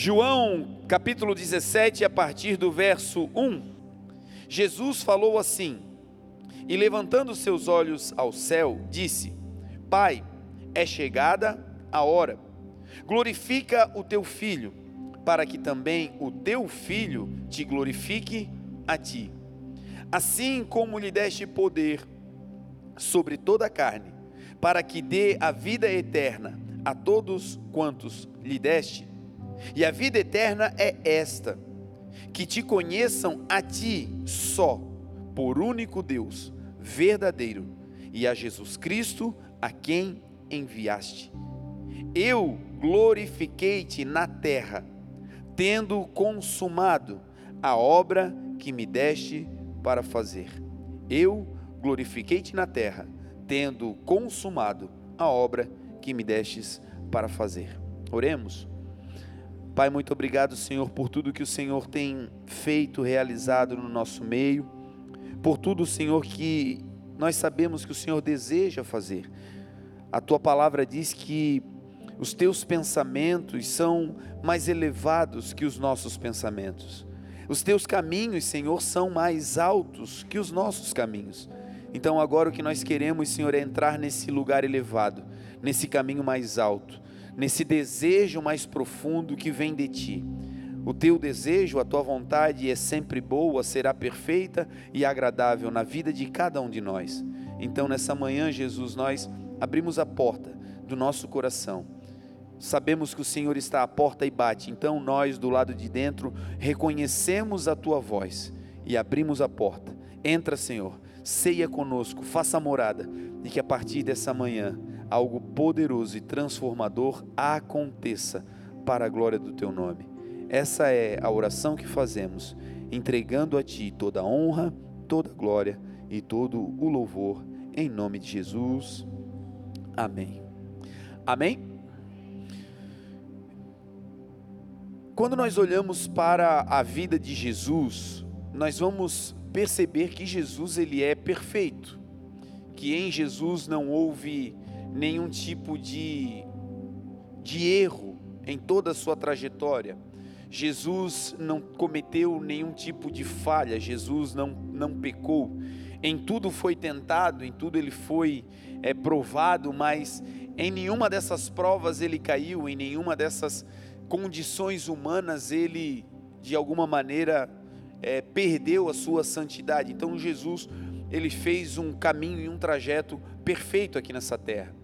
João, capítulo 17, a partir do verso 1. Jesus falou assim: E levantando seus olhos ao céu, disse: Pai, é chegada a hora. Glorifica o teu filho, para que também o teu filho te glorifique a ti. Assim como lhe deste poder sobre toda a carne, para que dê a vida eterna a todos quantos lhe deste. E a vida eterna é esta: que te conheçam a ti só, por único Deus, verdadeiro, e a Jesus Cristo, a quem enviaste. Eu glorifiquei-te na terra, tendo consumado a obra que me deste para fazer. Eu glorifiquei-te na terra, tendo consumado a obra que me destes para fazer. Oremos. Pai, muito obrigado, Senhor, por tudo que o Senhor tem feito, realizado no nosso meio, por tudo, Senhor, que nós sabemos que o Senhor deseja fazer. A tua palavra diz que os teus pensamentos são mais elevados que os nossos pensamentos. Os teus caminhos, Senhor, são mais altos que os nossos caminhos. Então, agora o que nós queremos, Senhor, é entrar nesse lugar elevado, nesse caminho mais alto, nesse desejo mais profundo que vem de ti. O teu desejo, a tua vontade é sempre boa, será perfeita e agradável na vida de cada um de nós. Então, nessa manhã, Jesus, nós abrimos a porta do nosso coração. Sabemos que o Senhor está à porta e bate, então nós do lado de dentro reconhecemos a tua voz e abrimos a porta. Entra, Senhor, ceia conosco, faça morada e que a partir dessa manhã algo poderoso e transformador aconteça para a glória do teu nome. Essa é a oração que fazemos, entregando a ti toda a honra, toda a glória e todo o louvor em nome de Jesus. Amém. Amém? Quando nós olhamos para a vida de Jesus, nós vamos perceber que Jesus ele é perfeito, que em Jesus não houve nenhum tipo de, de erro em toda a sua trajetória. Jesus não cometeu nenhum tipo de falha, Jesus não, não pecou. Em tudo foi tentado, em tudo ele foi é, provado, mas em nenhuma dessas provas ele caiu, em nenhuma dessas condições humanas ele, de alguma maneira, é, perdeu a sua santidade. Então Jesus, ele fez um caminho e um trajeto perfeito aqui nessa terra.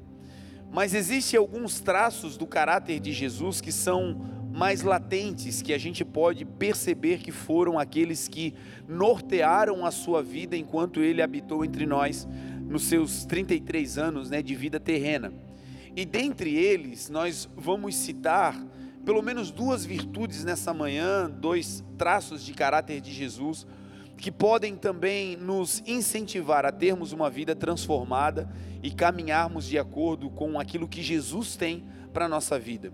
Mas existem alguns traços do caráter de Jesus que são mais latentes, que a gente pode perceber que foram aqueles que nortearam a sua vida enquanto ele habitou entre nós nos seus 33 anos né, de vida terrena. E dentre eles, nós vamos citar pelo menos duas virtudes nessa manhã, dois traços de caráter de Jesus, que podem também nos incentivar a termos uma vida transformada e caminharmos de acordo com aquilo que Jesus tem para a nossa vida.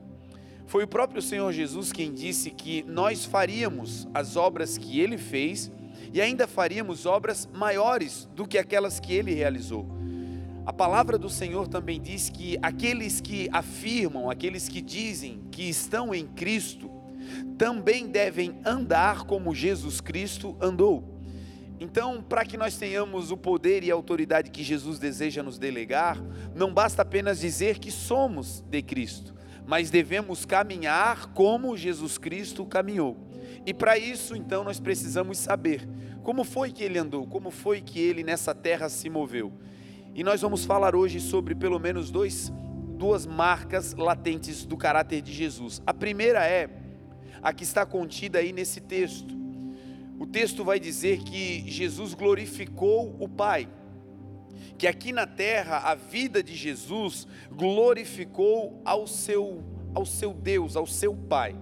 Foi o próprio Senhor Jesus quem disse que nós faríamos as obras que ele fez e ainda faríamos obras maiores do que aquelas que ele realizou. A palavra do Senhor também diz que aqueles que afirmam, aqueles que dizem que estão em Cristo, também devem andar como Jesus Cristo andou. Então, para que nós tenhamos o poder e a autoridade que Jesus deseja nos delegar, não basta apenas dizer que somos de Cristo, mas devemos caminhar como Jesus Cristo caminhou. E para isso, então, nós precisamos saber como foi que ele andou, como foi que ele nessa terra se moveu. E nós vamos falar hoje sobre pelo menos dois, duas marcas latentes do caráter de Jesus. A primeira é a que está contida aí nesse texto. O texto vai dizer que Jesus glorificou o Pai, que aqui na terra a vida de Jesus glorificou ao seu, ao seu Deus, ao seu Pai.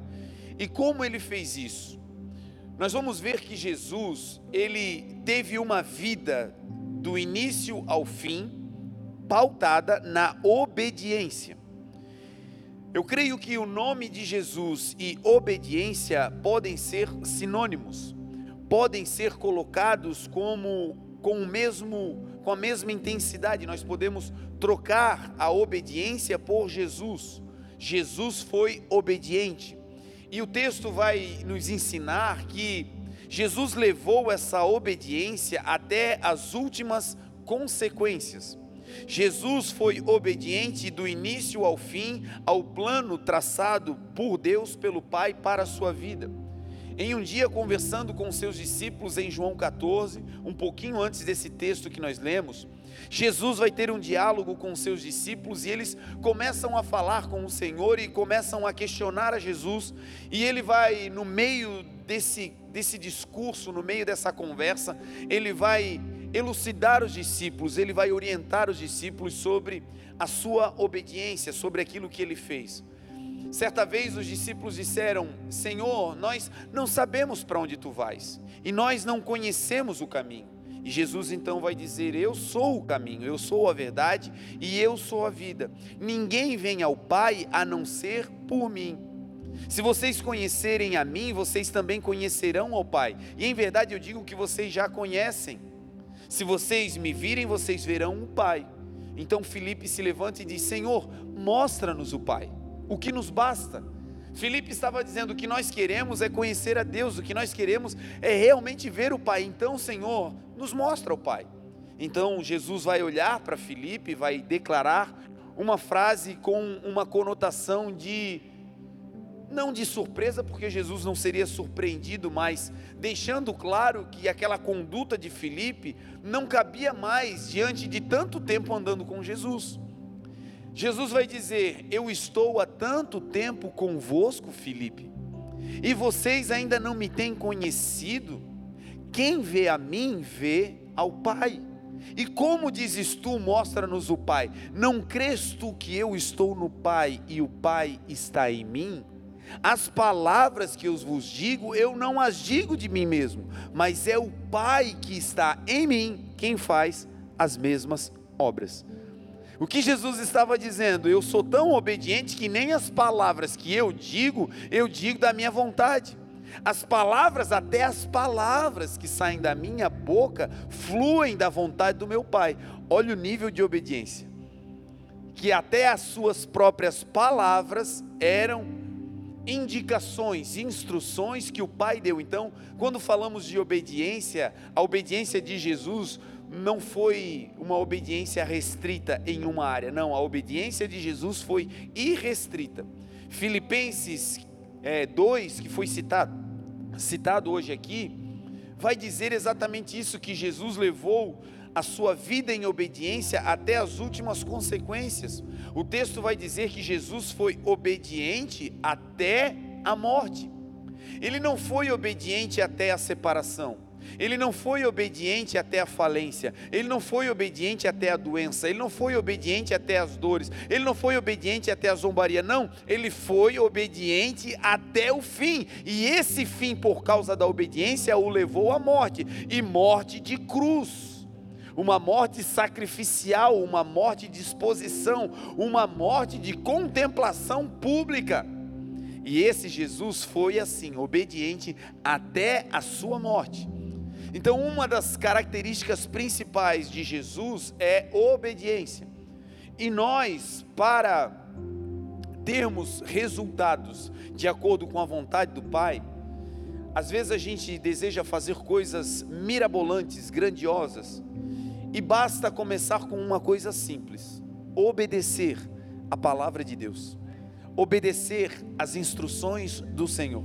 E como ele fez isso? Nós vamos ver que Jesus, ele teve uma vida do início ao fim, pautada na obediência. Eu creio que o nome de Jesus e obediência podem ser sinônimos, podem ser colocados como com o mesmo com a mesma intensidade. Nós podemos trocar a obediência por Jesus. Jesus foi obediente. E o texto vai nos ensinar que Jesus levou essa obediência até as últimas consequências. Jesus foi obediente do início ao fim ao plano traçado por Deus pelo Pai para a sua vida. Em um dia, conversando com seus discípulos em João 14, um pouquinho antes desse texto que nós lemos, Jesus vai ter um diálogo com seus discípulos e eles começam a falar com o Senhor e começam a questionar a Jesus, e ele vai, no meio desse, desse discurso, no meio dessa conversa, ele vai elucidar os discípulos, ele vai orientar os discípulos sobre a sua obediência, sobre aquilo que ele fez. Certa vez os discípulos disseram: Senhor, nós não sabemos para onde tu vais e nós não conhecemos o caminho. E Jesus então vai dizer: Eu sou o caminho, eu sou a verdade e eu sou a vida. Ninguém vem ao Pai a não ser por mim. Se vocês conhecerem a mim, vocês também conhecerão ao Pai. E em verdade eu digo que vocês já conhecem. Se vocês me virem, vocês verão o Pai. Então Felipe se levanta e diz: Senhor, mostra-nos o Pai o que nos basta. Filipe estava dizendo: o que nós queremos é conhecer a Deus, o que nós queremos é realmente ver o Pai. Então, Senhor, nos mostra o Pai. Então, Jesus vai olhar para Filipe, vai declarar uma frase com uma conotação de não de surpresa, porque Jesus não seria surpreendido, mas deixando claro que aquela conduta de Filipe não cabia mais diante de tanto tempo andando com Jesus. Jesus vai dizer: Eu estou há tanto tempo convosco, Filipe, e vocês ainda não me têm conhecido. Quem vê a mim, vê ao Pai. E como dizes tu, mostra-nos o Pai. Não crês tu que eu estou no Pai e o Pai está em mim? As palavras que eu vos digo, eu não as digo de mim mesmo, mas é o Pai que está em mim quem faz as mesmas obras. O que Jesus estava dizendo? Eu sou tão obediente que nem as palavras que eu digo, eu digo da minha vontade. As palavras, até as palavras que saem da minha boca, fluem da vontade do meu Pai. Olha o nível de obediência. Que até as suas próprias palavras eram indicações, instruções que o Pai deu. Então, quando falamos de obediência, a obediência de Jesus não foi uma obediência restrita em uma área, não, a obediência de Jesus foi irrestrita. Filipenses é, 2, que foi citado, citado hoje aqui, vai dizer exatamente isso: que Jesus levou a sua vida em obediência até as últimas consequências. O texto vai dizer que Jesus foi obediente até a morte. Ele não foi obediente até a separação. Ele não foi obediente até a falência, ele não foi obediente até a doença, ele não foi obediente até as dores, ele não foi obediente até a zombaria, não, ele foi obediente até o fim, e esse fim, por causa da obediência, o levou à morte. E morte de cruz uma morte sacrificial, uma morte de exposição, uma morte de contemplação pública. E esse Jesus foi assim, obediente até a sua morte. Então, uma das características principais de Jesus é obediência. E nós, para termos resultados de acordo com a vontade do Pai, às vezes a gente deseja fazer coisas mirabolantes, grandiosas, e basta começar com uma coisa simples: obedecer a palavra de Deus, obedecer as instruções do Senhor.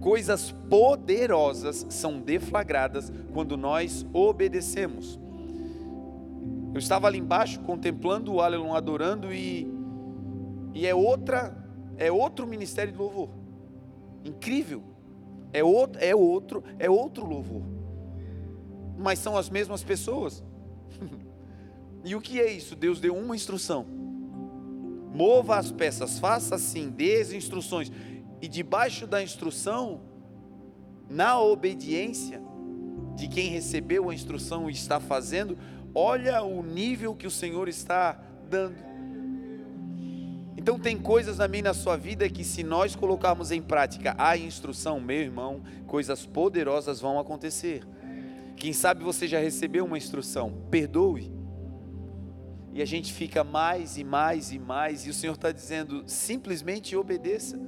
Coisas poderosas são deflagradas quando nós obedecemos. Eu estava ali embaixo contemplando o Aleluia adorando e, e é outra é outro ministério de louvor. Incrível. É outro, é outro, é outro louvor. Mas são as mesmas pessoas. e o que é isso? Deus deu uma instrução. Mova as peças, faça assim, dê as instruções e debaixo da instrução, na obediência de quem recebeu a instrução e está fazendo, olha o nível que o Senhor está dando. Então tem coisas na minha na sua vida que se nós colocarmos em prática a instrução, meu irmão, coisas poderosas vão acontecer. Quem sabe você já recebeu uma instrução, perdoe. E a gente fica mais e mais e mais, e o Senhor está dizendo, simplesmente obedeça.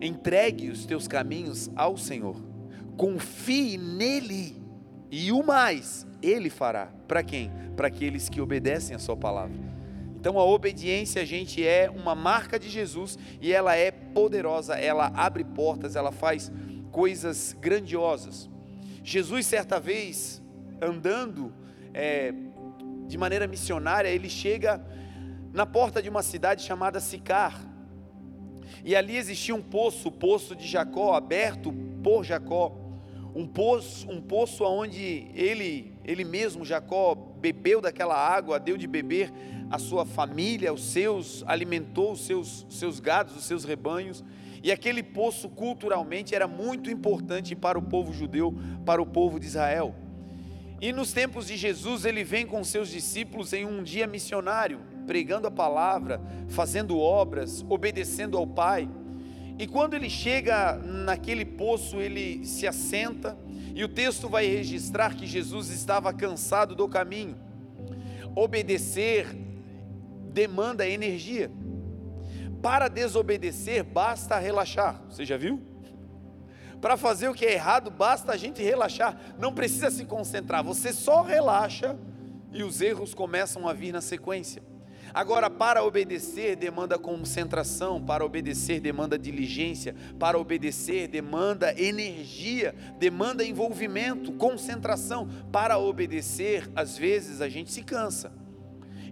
Entregue os teus caminhos ao Senhor. Confie nele. E o mais, ele fará. Para quem? Para aqueles que obedecem a sua palavra. Então a obediência, gente, é uma marca de Jesus e ela é poderosa, ela abre portas, ela faz coisas grandiosas. Jesus, certa vez, andando é, de maneira missionária, ele chega na porta de uma cidade chamada Sicar. E ali existia um poço, o poço de Jacó, aberto por Jacó. Um poço, um poço onde ele, ele mesmo, Jacó, bebeu daquela água, deu de beber a sua família, os seus, alimentou os seus, seus gados, os seus rebanhos. E aquele poço culturalmente era muito importante para o povo judeu, para o povo de Israel. E nos tempos de Jesus, ele vem com seus discípulos em um dia missionário, pregando a palavra, fazendo obras, obedecendo ao Pai. E quando ele chega naquele poço, ele se assenta, e o texto vai registrar que Jesus estava cansado do caminho. Obedecer demanda energia. Para desobedecer, basta relaxar. Você já viu? Para fazer o que é errado, basta a gente relaxar. Não precisa se concentrar. Você só relaxa e os erros começam a vir na sequência. Agora, para obedecer demanda concentração, para obedecer demanda diligência, para obedecer demanda energia, demanda envolvimento, concentração. Para obedecer, às vezes a gente se cansa.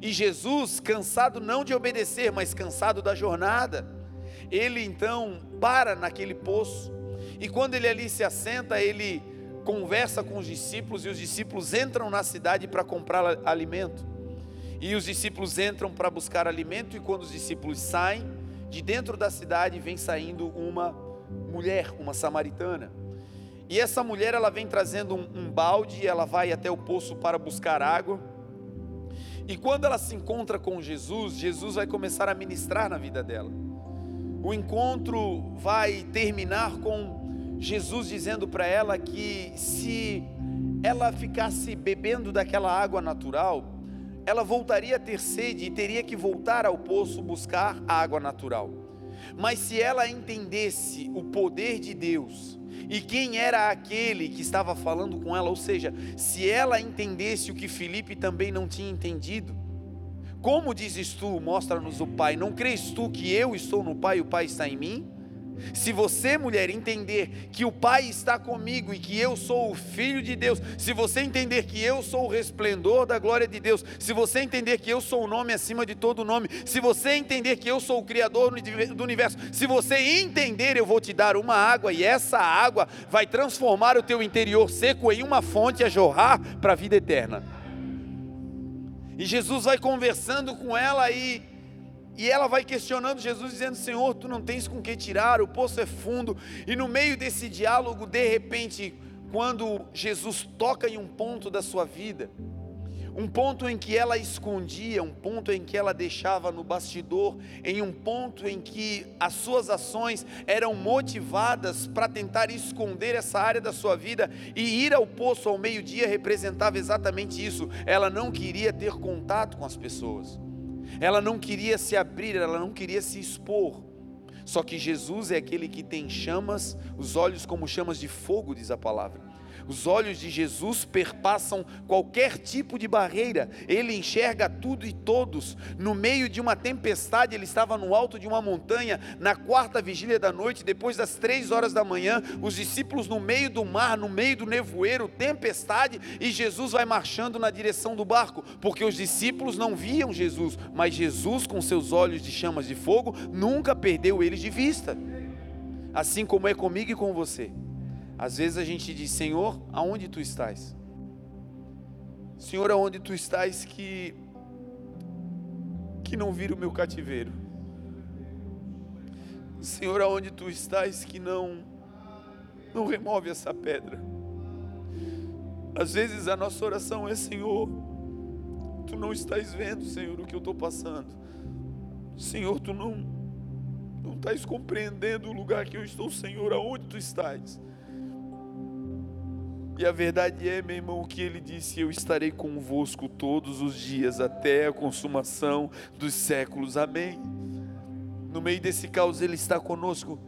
E Jesus, cansado não de obedecer, mas cansado da jornada, ele então para naquele poço, e quando ele ali se assenta, ele conversa com os discípulos, e os discípulos entram na cidade para comprar alimento. E os discípulos entram para buscar alimento, e quando os discípulos saem, de dentro da cidade vem saindo uma mulher, uma samaritana. E essa mulher ela vem trazendo um, um balde, ela vai até o poço para buscar água. E quando ela se encontra com Jesus, Jesus vai começar a ministrar na vida dela. O encontro vai terminar com Jesus dizendo para ela que se ela ficasse bebendo daquela água natural, ela voltaria a ter sede e teria que voltar ao poço buscar a água natural. Mas se ela entendesse o poder de Deus, e quem era aquele que estava falando com ela, ou seja, se ela entendesse o que Felipe também não tinha entendido, como dizes tu, mostra-nos o Pai, não crês tu que eu estou no Pai e o Pai está em mim? Se você, mulher, entender que o Pai está comigo e que eu sou o Filho de Deus, se você entender que eu sou o resplendor da glória de Deus, se você entender que eu sou o nome acima de todo nome, se você entender que eu sou o Criador do universo, se você entender, eu vou te dar uma água e essa água vai transformar o teu interior seco em uma fonte a jorrar para a vida eterna. E Jesus vai conversando com ela e e ela vai questionando Jesus, dizendo: Senhor, tu não tens com que tirar, o poço é fundo. E no meio desse diálogo, de repente, quando Jesus toca em um ponto da sua vida, um ponto em que ela escondia, um ponto em que ela deixava no bastidor, em um ponto em que as suas ações eram motivadas para tentar esconder essa área da sua vida e ir ao poço ao meio-dia representava exatamente isso. Ela não queria ter contato com as pessoas. Ela não queria se abrir, ela não queria se expor. Só que Jesus é aquele que tem chamas, os olhos como chamas de fogo, diz a palavra. Os olhos de Jesus perpassam qualquer tipo de barreira, ele enxerga tudo e todos. No meio de uma tempestade, ele estava no alto de uma montanha, na quarta vigília da noite, depois das três horas da manhã, os discípulos no meio do mar, no meio do nevoeiro, tempestade, e Jesus vai marchando na direção do barco, porque os discípulos não viam Jesus, mas Jesus, com seus olhos de chamas de fogo, nunca perdeu eles de vista. Assim como é comigo e com você. Às vezes a gente diz: Senhor, aonde tu estás? Senhor, aonde tu estás que que não vira o meu cativeiro? Senhor, aonde tu estás que não não remove essa pedra? Às vezes a nossa oração é: Senhor, tu não estás vendo, Senhor, o que eu estou passando. Senhor, tu não não estás compreendendo o lugar que eu estou, Senhor, aonde tu estás? E a verdade é, meu irmão, que ele disse: Eu estarei convosco todos os dias até a consumação dos séculos. Amém. No meio desse caos, ele está conosco.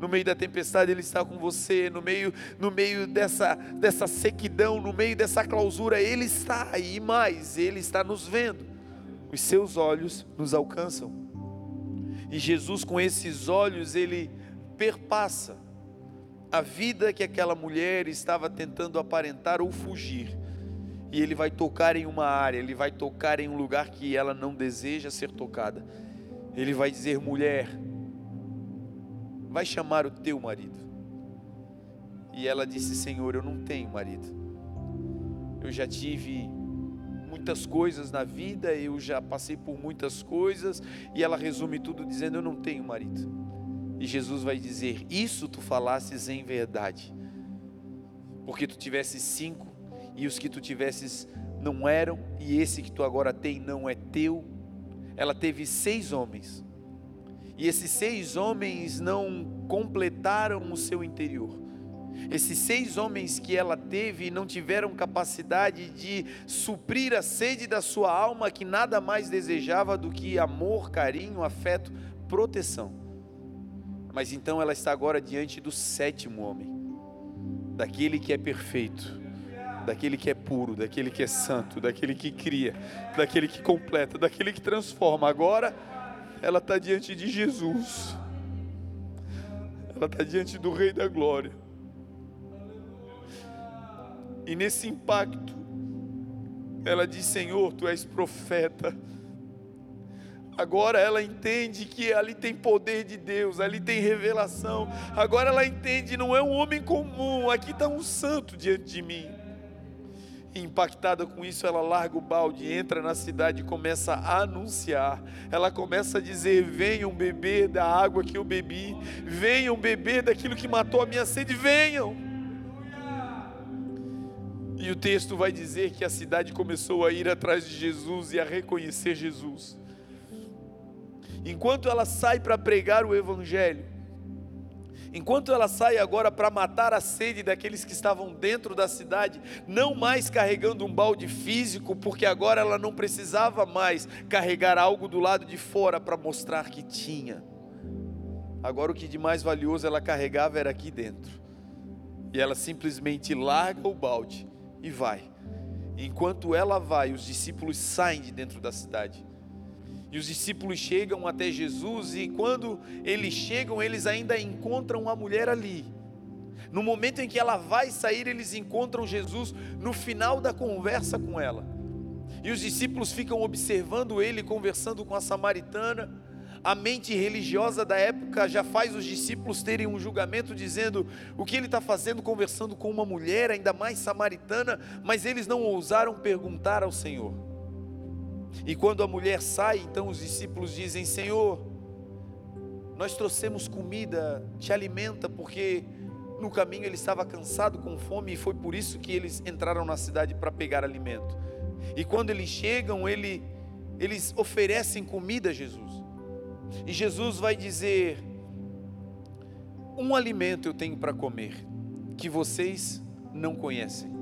No meio da tempestade ele está com você, no meio no meio dessa dessa sequidão, no meio dessa clausura, ele está aí, mais, ele está nos vendo. Os seus olhos nos alcançam. E Jesus com esses olhos ele perpassa a vida que aquela mulher estava tentando aparentar ou fugir. E ele vai tocar em uma área, ele vai tocar em um lugar que ela não deseja ser tocada. Ele vai dizer: mulher, vai chamar o teu marido. E ela disse: Senhor, eu não tenho marido. Eu já tive muitas coisas na vida, eu já passei por muitas coisas, e ela resume tudo dizendo: Eu não tenho marido. E Jesus vai dizer: Isso tu falasses em verdade, porque tu tivesses cinco, e os que tu tivesses não eram, e esse que tu agora tem não é teu. Ela teve seis homens, e esses seis homens não completaram o seu interior. Esses seis homens que ela teve não tiveram capacidade de suprir a sede da sua alma, que nada mais desejava do que amor, carinho, afeto, proteção. Mas então ela está agora diante do sétimo homem, daquele que é perfeito, daquele que é puro, daquele que é santo, daquele que cria, daquele que completa, daquele que transforma. Agora ela está diante de Jesus, ela está diante do Rei da Glória. E nesse impacto, ela diz: Senhor, tu és profeta. Agora ela entende que ali tem poder de Deus, ali tem revelação. Agora ela entende, não é um homem comum, aqui está um santo diante de mim. E impactada com isso, ela larga o balde, entra na cidade e começa a anunciar. Ela começa a dizer: Venham beber da água que eu bebi, venham beber daquilo que matou a minha sede, venham. E o texto vai dizer que a cidade começou a ir atrás de Jesus e a reconhecer Jesus. Enquanto ela sai para pregar o Evangelho, enquanto ela sai agora para matar a sede daqueles que estavam dentro da cidade, não mais carregando um balde físico, porque agora ela não precisava mais carregar algo do lado de fora para mostrar que tinha. Agora o que de mais valioso ela carregava era aqui dentro. E ela simplesmente larga o balde e vai. Enquanto ela vai, os discípulos saem de dentro da cidade. E os discípulos chegam até Jesus, e quando eles chegam, eles ainda encontram a mulher ali. No momento em que ela vai sair, eles encontram Jesus no final da conversa com ela. E os discípulos ficam observando ele conversando com a samaritana a mente religiosa da época já faz os discípulos terem um julgamento dizendo o que ele está fazendo conversando com uma mulher, ainda mais samaritana, mas eles não ousaram perguntar ao Senhor. E quando a mulher sai, então os discípulos dizem: Senhor, nós trouxemos comida, te alimenta, porque no caminho ele estava cansado, com fome, e foi por isso que eles entraram na cidade para pegar alimento. E quando eles chegam, ele, eles oferecem comida a Jesus. E Jesus vai dizer: Um alimento eu tenho para comer, que vocês não conhecem.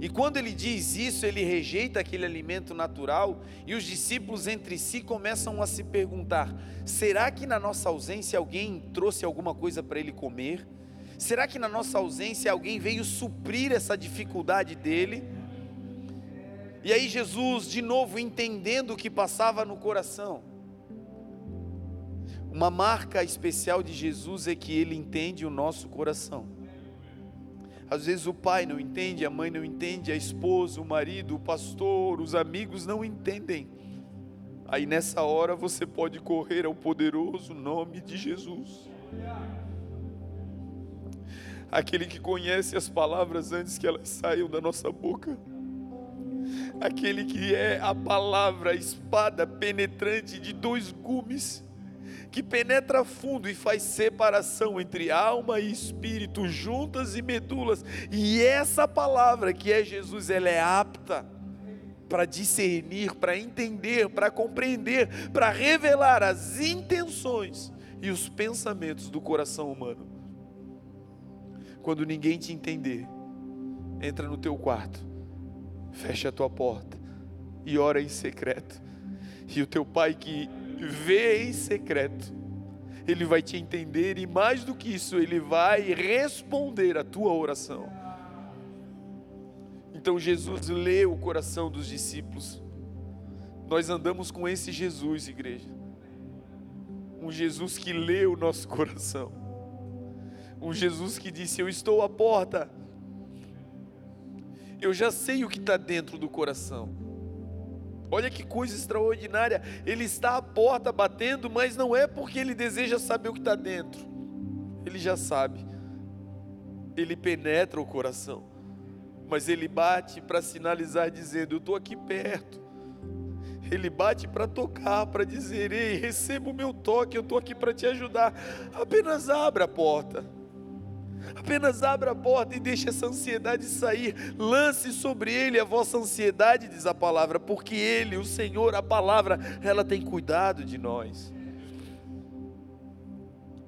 E quando ele diz isso, ele rejeita aquele alimento natural, e os discípulos entre si começam a se perguntar: será que na nossa ausência alguém trouxe alguma coisa para ele comer? Será que na nossa ausência alguém veio suprir essa dificuldade dele? E aí Jesus, de novo, entendendo o que passava no coração, uma marca especial de Jesus é que ele entende o nosso coração. Às vezes o pai não entende, a mãe não entende, a esposa, o marido, o pastor, os amigos não entendem. Aí nessa hora você pode correr ao poderoso nome de Jesus. Aquele que conhece as palavras antes que elas saiam da nossa boca. Aquele que é a palavra, a espada penetrante de dois gumes que penetra fundo e faz separação entre alma e espírito, juntas e medulas. E essa palavra que é Jesus, ela é apta para discernir, para entender, para compreender, para revelar as intenções e os pensamentos do coração humano. Quando ninguém te entender, entra no teu quarto, fecha a tua porta e ora em secreto. E o teu pai que vê em secreto, ele vai te entender e mais do que isso, ele vai responder a tua oração. Então Jesus lê o coração dos discípulos. Nós andamos com esse Jesus, igreja. Um Jesus que lê o nosso coração. Um Jesus que disse: Eu estou à porta. Eu já sei o que está dentro do coração. Olha que coisa extraordinária. Ele está à porta batendo, mas não é porque ele deseja saber o que está dentro. Ele já sabe. Ele penetra o coração mas ele bate para sinalizar, dizendo: Eu estou aqui perto. Ele bate para tocar, para dizer: Ei, receba o meu toque, eu estou aqui para te ajudar. Apenas abra a porta. Apenas abra a porta e deixe essa ansiedade sair. Lance sobre ele a vossa ansiedade, diz a palavra, porque ele, o Senhor, a palavra, ela tem cuidado de nós.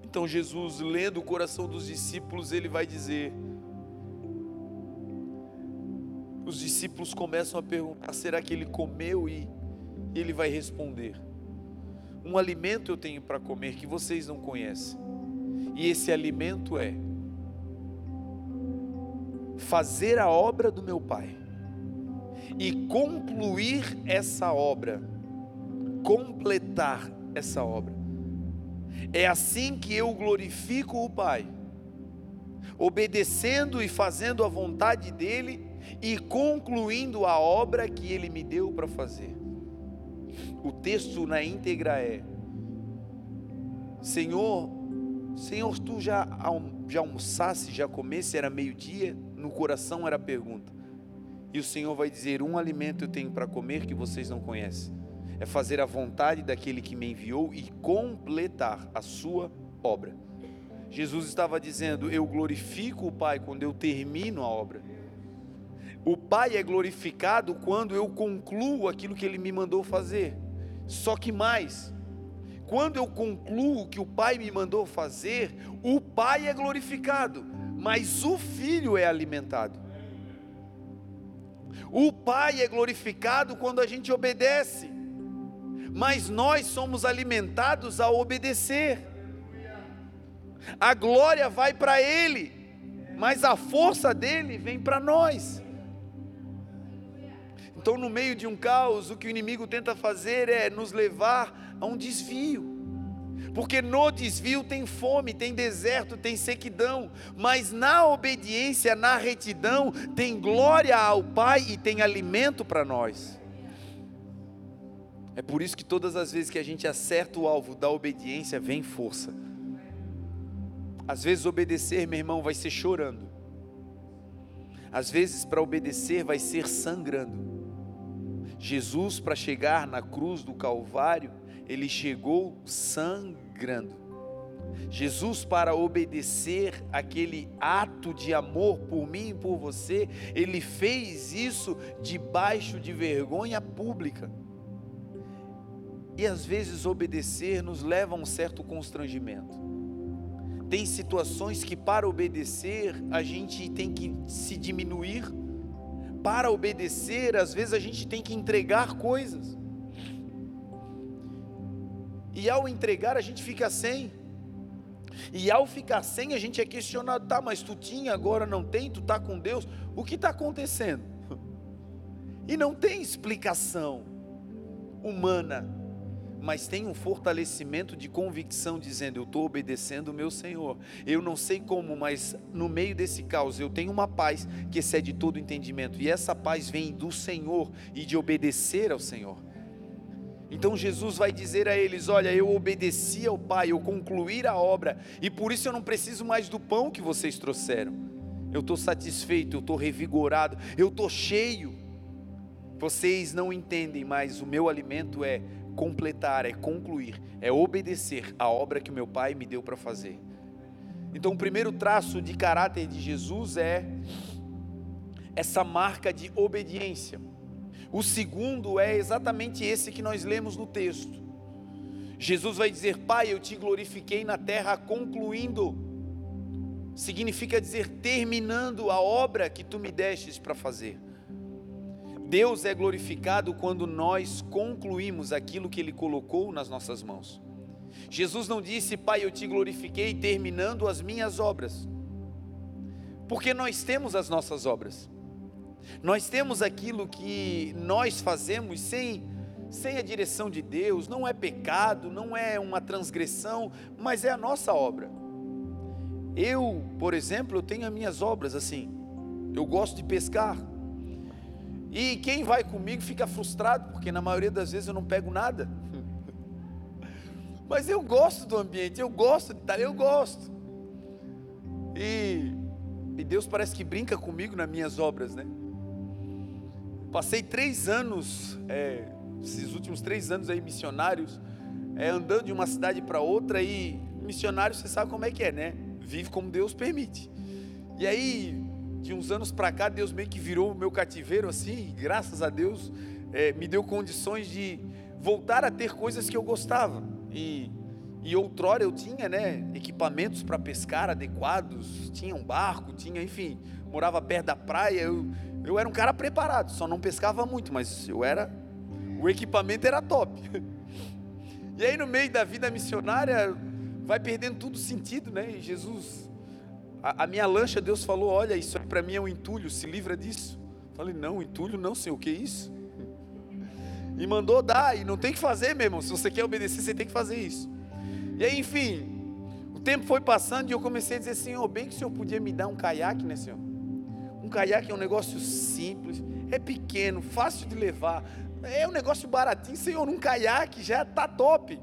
Então Jesus, lendo o coração dos discípulos, ele vai dizer: os discípulos começam a perguntar: será que ele comeu? E ele vai responder: Um alimento eu tenho para comer que vocês não conhecem, e esse alimento é fazer a obra do meu Pai e concluir essa obra, completar essa obra. É assim que eu glorifico o Pai, obedecendo e fazendo a vontade dEle e concluindo a obra que ele me deu para fazer. O texto na íntegra é: Senhor, Senhor, tu já, já almoçasse, já comesse, era meio-dia, no coração era a pergunta. E o Senhor vai dizer: Um alimento eu tenho para comer que vocês não conhecem. É fazer a vontade daquele que me enviou e completar a sua obra. Jesus estava dizendo: Eu glorifico o Pai quando eu termino a obra. O Pai é glorificado quando eu concluo aquilo que Ele me mandou fazer. Só que mais, quando eu concluo o que o Pai me mandou fazer, o Pai é glorificado, mas o Filho é alimentado. O Pai é glorificado quando a gente obedece, mas nós somos alimentados a obedecer. A glória vai para Ele, mas a força dele vem para nós. Então, no meio de um caos, o que o inimigo tenta fazer é nos levar a um desvio. Porque no desvio tem fome, tem deserto, tem sequidão, mas na obediência, na retidão, tem glória ao Pai e tem alimento para nós. É por isso que todas as vezes que a gente acerta o alvo da obediência, vem força. Às vezes obedecer, meu irmão, vai ser chorando. Às vezes para obedecer vai ser sangrando. Jesus, para chegar na cruz do Calvário, ele chegou sangrando. Jesus, para obedecer aquele ato de amor por mim e por você, ele fez isso debaixo de vergonha pública. E às vezes obedecer nos leva a um certo constrangimento. Tem situações que para obedecer a gente tem que se diminuir para obedecer, às vezes a gente tem que entregar coisas. E ao entregar, a gente fica sem. E ao ficar sem, a gente é questionado, tá, mas tu tinha, agora não tem, tu está com Deus. O que está acontecendo? E não tem explicação humana mas tem um fortalecimento de convicção, dizendo: Eu estou obedecendo o meu Senhor. Eu não sei como, mas no meio desse caos eu tenho uma paz que excede todo entendimento, e essa paz vem do Senhor e de obedecer ao Senhor. Então Jesus vai dizer a eles: Olha, eu obedeci ao Pai, eu concluí a obra, e por isso eu não preciso mais do pão que vocês trouxeram. Eu estou satisfeito, eu estou revigorado, eu estou cheio. Vocês não entendem, mas o meu alimento é completar, é concluir, é obedecer a obra que meu Pai me deu para fazer. Então, o primeiro traço de caráter de Jesus é essa marca de obediência. O segundo é exatamente esse que nós lemos no texto. Jesus vai dizer: Pai, eu te glorifiquei na terra, concluindo. Significa dizer terminando a obra que tu me destes para fazer. Deus é glorificado quando nós concluímos aquilo que Ele colocou nas nossas mãos. Jesus não disse, Pai, eu te glorifiquei terminando as minhas obras, porque nós temos as nossas obras, nós temos aquilo que nós fazemos sem, sem a direção de Deus, não é pecado, não é uma transgressão, mas é a nossa obra. Eu, por exemplo, eu tenho as minhas obras assim, eu gosto de pescar, e quem vai comigo fica frustrado, porque na maioria das vezes eu não pego nada. Mas eu gosto do ambiente, eu gosto de estar, eu gosto. E, e Deus parece que brinca comigo nas minhas obras, né? Passei três anos, é, esses últimos três anos aí, missionários, é, andando de uma cidade para outra e missionário, você sabe como é que é, né? Vive como Deus permite. E aí, de uns anos para cá, Deus meio que virou o meu cativeiro assim, e graças a Deus, é, me deu condições de voltar a ter coisas que eu gostava. E, e outrora eu tinha, né, equipamentos para pescar adequados, tinha um barco, tinha, enfim, morava perto da praia, eu, eu era um cara preparado, só não pescava muito, mas eu era, o equipamento era top. E aí no meio da vida missionária, vai perdendo tudo sentido, né, e Jesus a, a minha lancha, Deus falou: Olha, isso para mim é um entulho, se livra disso. Falei: Não, entulho não, Senhor, o que é isso? E mandou dar, e não tem que fazer, meu irmão. Se você quer obedecer, você tem que fazer isso. E aí, enfim, o tempo foi passando e eu comecei a dizer: Senhor, bem que o Senhor podia me dar um caiaque, né, Senhor? Um caiaque é um negócio simples, é pequeno, fácil de levar, é um negócio baratinho. Senhor, um caiaque já está top.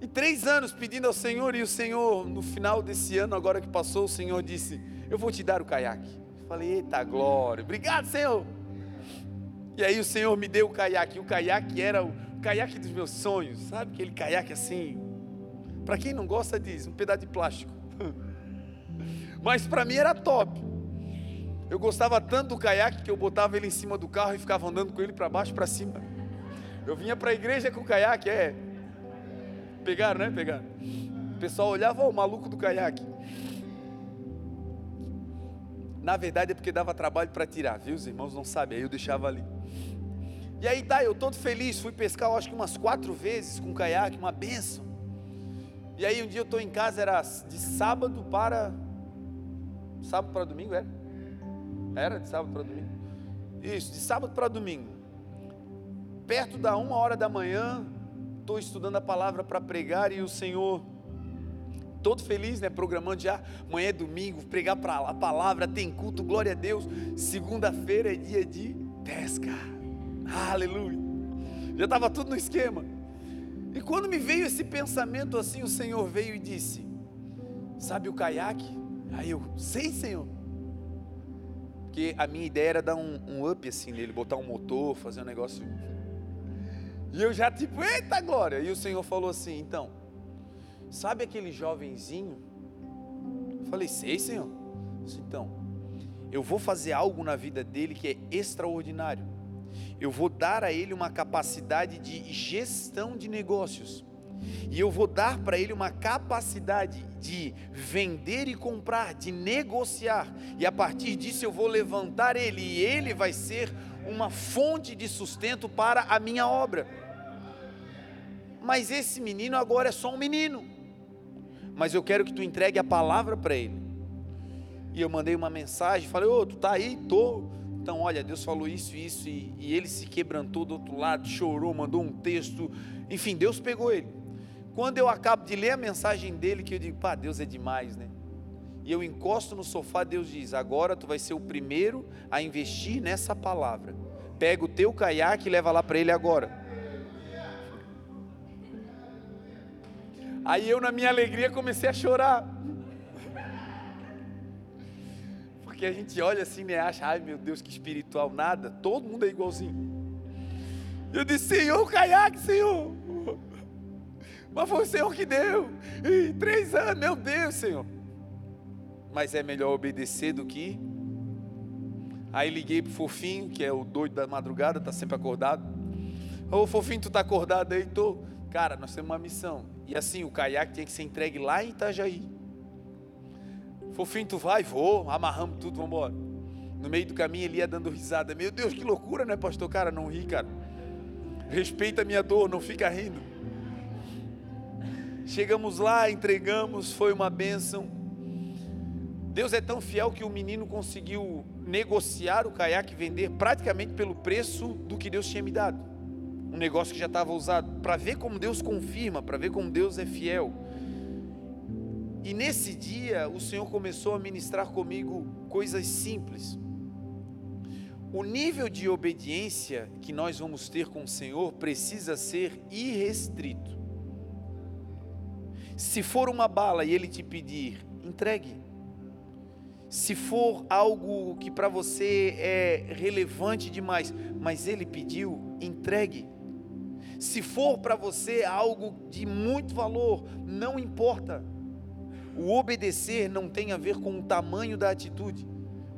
E três anos pedindo ao Senhor, e o Senhor, no final desse ano, agora que passou, o Senhor disse: Eu vou te dar o caiaque. Falei: Eita glória, obrigado, Senhor. E aí o Senhor me deu o caiaque. O caiaque era o caiaque dos meus sonhos, sabe? Aquele caiaque assim. Para quem não gosta, diz: um pedaço de plástico. Mas para mim era top. Eu gostava tanto do caiaque que eu botava ele em cima do carro e ficava andando com ele para baixo para cima. Eu vinha para a igreja com o caiaque, é. Pegaram, né? Pegaram. O pessoal olhava, o maluco do caiaque. Na verdade é porque dava trabalho para tirar, viu? Os irmãos não sabem, aí eu deixava ali. E aí tá, eu todo feliz, fui pescar, eu acho que umas quatro vezes com caiaque, uma benção. E aí um dia eu estou em casa, era de sábado para. Sábado para domingo, era? Era de sábado para domingo? Isso, de sábado para domingo. Perto da uma hora da manhã, estou estudando a palavra para pregar e o Senhor, todo feliz, né? Programando já, amanhã é domingo, pregar para a palavra, tem culto, glória a Deus. Segunda-feira é dia de pesca, aleluia. Já estava tudo no esquema. E quando me veio esse pensamento assim, o Senhor veio e disse: Sabe o caiaque? Aí eu, sei, Senhor. Porque a minha ideia era dar um, um up assim nele, botar um motor, fazer um negócio e eu já tipo, eita glória. E o Senhor falou assim, então, sabe aquele jovenzinho? Eu falei, sei Senhor. Disse, então, eu vou fazer algo na vida dele que é extraordinário. Eu vou dar a ele uma capacidade de gestão de negócios. E eu vou dar para ele uma capacidade de vender e comprar, de negociar. E a partir disso eu vou levantar ele e ele vai ser uma fonte de sustento para a minha obra mas esse menino agora é só um menino. Mas eu quero que tu entregue a palavra para ele. E eu mandei uma mensagem, falei, ô, tu tá aí? Tô. Então, olha, Deus falou isso e isso, e, e ele se quebrantou do outro lado, chorou, mandou um texto. Enfim, Deus pegou ele. Quando eu acabo de ler a mensagem dele, que eu digo, pá, Deus é demais, né? E eu encosto no sofá, Deus diz: agora tu vai ser o primeiro a investir nessa palavra. Pega o teu caiaque e leva lá para ele agora. Aí eu, na minha alegria, comecei a chorar. Porque a gente olha assim, né? Acha, ai meu Deus, que espiritual, nada. Todo mundo é igualzinho. Eu disse, Senhor, caiaque, Senhor. Mas foi o Senhor que deu. E três anos, meu Deus, Senhor. Mas é melhor obedecer do que. Aí liguei pro fofinho, que é o doido da madrugada, tá sempre acordado. Ô fofinho, tu tá acordado aí? Tô. Cara, nós temos uma missão. E assim, o caiaque tinha que ser entregue lá em Itajaí. Fofinho, tu vai? Vou, amarramos tudo, vamos embora. No meio do caminho ele ia dando risada. Meu Deus, que loucura, né, pastor? Cara, não ri, cara. Respeita a minha dor, não fica rindo. Chegamos lá, entregamos, foi uma bênção. Deus é tão fiel que o menino conseguiu negociar o caiaque vender praticamente pelo preço do que Deus tinha me dado. Um negócio que já estava usado, para ver como Deus confirma, para ver como Deus é fiel. E nesse dia o Senhor começou a ministrar comigo coisas simples. O nível de obediência que nós vamos ter com o Senhor precisa ser irrestrito. Se for uma bala e Ele te pedir, entregue. Se for algo que para você é relevante demais, mas ele pediu, entregue. Se for para você algo de muito valor, não importa. O obedecer não tem a ver com o tamanho da atitude.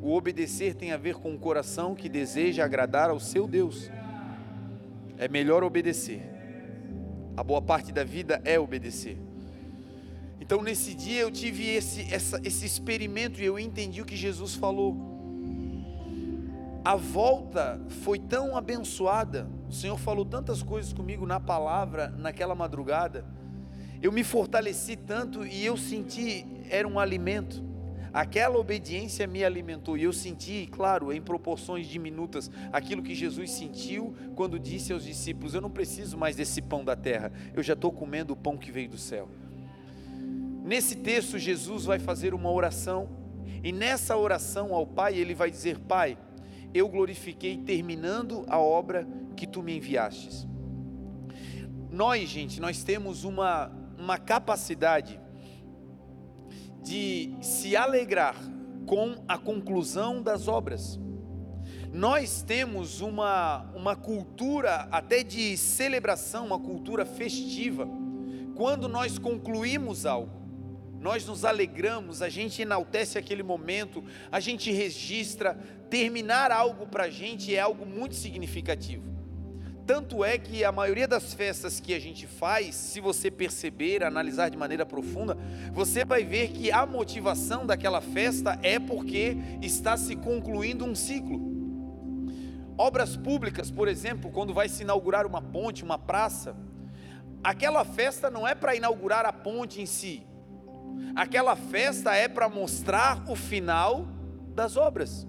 O obedecer tem a ver com o coração que deseja agradar ao seu Deus. É melhor obedecer. A boa parte da vida é obedecer. Então nesse dia eu tive esse, essa, esse experimento e eu entendi o que Jesus falou. A volta foi tão abençoada, o Senhor falou tantas coisas comigo na palavra, naquela madrugada. Eu me fortaleci tanto e eu senti, era um alimento. Aquela obediência me alimentou e eu senti, claro, em proporções diminutas, aquilo que Jesus sentiu quando disse aos discípulos: Eu não preciso mais desse pão da terra, eu já estou comendo o pão que veio do céu. Nesse texto, Jesus vai fazer uma oração, e nessa oração ao Pai, ele vai dizer: Pai, eu glorifiquei terminando a obra que tu me enviastes. Nós, gente, nós temos uma, uma capacidade de se alegrar com a conclusão das obras. Nós temos uma, uma cultura até de celebração, uma cultura festiva, quando nós concluímos algo nós nos alegramos, a gente enaltece aquele momento, a gente registra. Terminar algo para a gente é algo muito significativo. Tanto é que a maioria das festas que a gente faz, se você perceber, analisar de maneira profunda, você vai ver que a motivação daquela festa é porque está se concluindo um ciclo. Obras públicas, por exemplo, quando vai se inaugurar uma ponte, uma praça, aquela festa não é para inaugurar a ponte em si, Aquela festa é para mostrar o final das obras.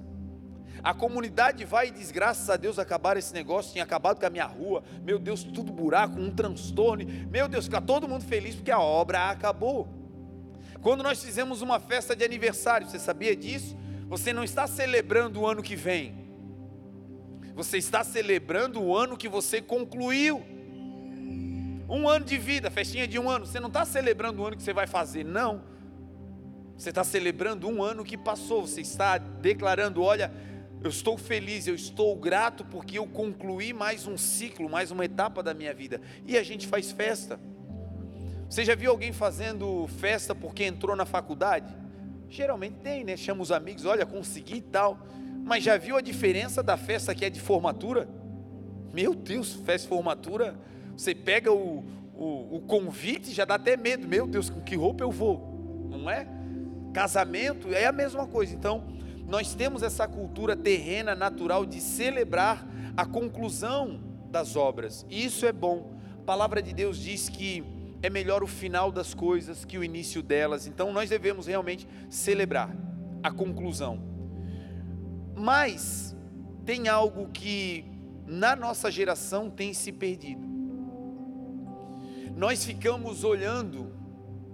A comunidade vai e diz: graças a Deus acabar esse negócio, tinha acabado com a minha rua, meu Deus, tudo buraco, um transtorno, meu Deus, fica todo mundo feliz porque a obra acabou. Quando nós fizemos uma festa de aniversário, você sabia disso? Você não está celebrando o ano que vem, você está celebrando o ano que você concluiu. Um ano de vida, festinha de um ano. Você não está celebrando o ano que você vai fazer, não. Você está celebrando um ano que passou. Você está declarando: olha, eu estou feliz, eu estou grato porque eu concluí mais um ciclo, mais uma etapa da minha vida. E a gente faz festa. Você já viu alguém fazendo festa porque entrou na faculdade? Geralmente tem, né? Chama os amigos, olha, consegui e tal. Mas já viu a diferença da festa que é de formatura? Meu Deus, festa de formatura você pega o, o, o convite, já dá até medo. Meu Deus, com que roupa eu vou? Não é? Casamento é a mesma coisa. Então, nós temos essa cultura terrena, natural, de celebrar a conclusão das obras. E isso é bom. A palavra de Deus diz que é melhor o final das coisas que o início delas. Então, nós devemos realmente celebrar a conclusão. Mas tem algo que na nossa geração tem se perdido nós ficamos olhando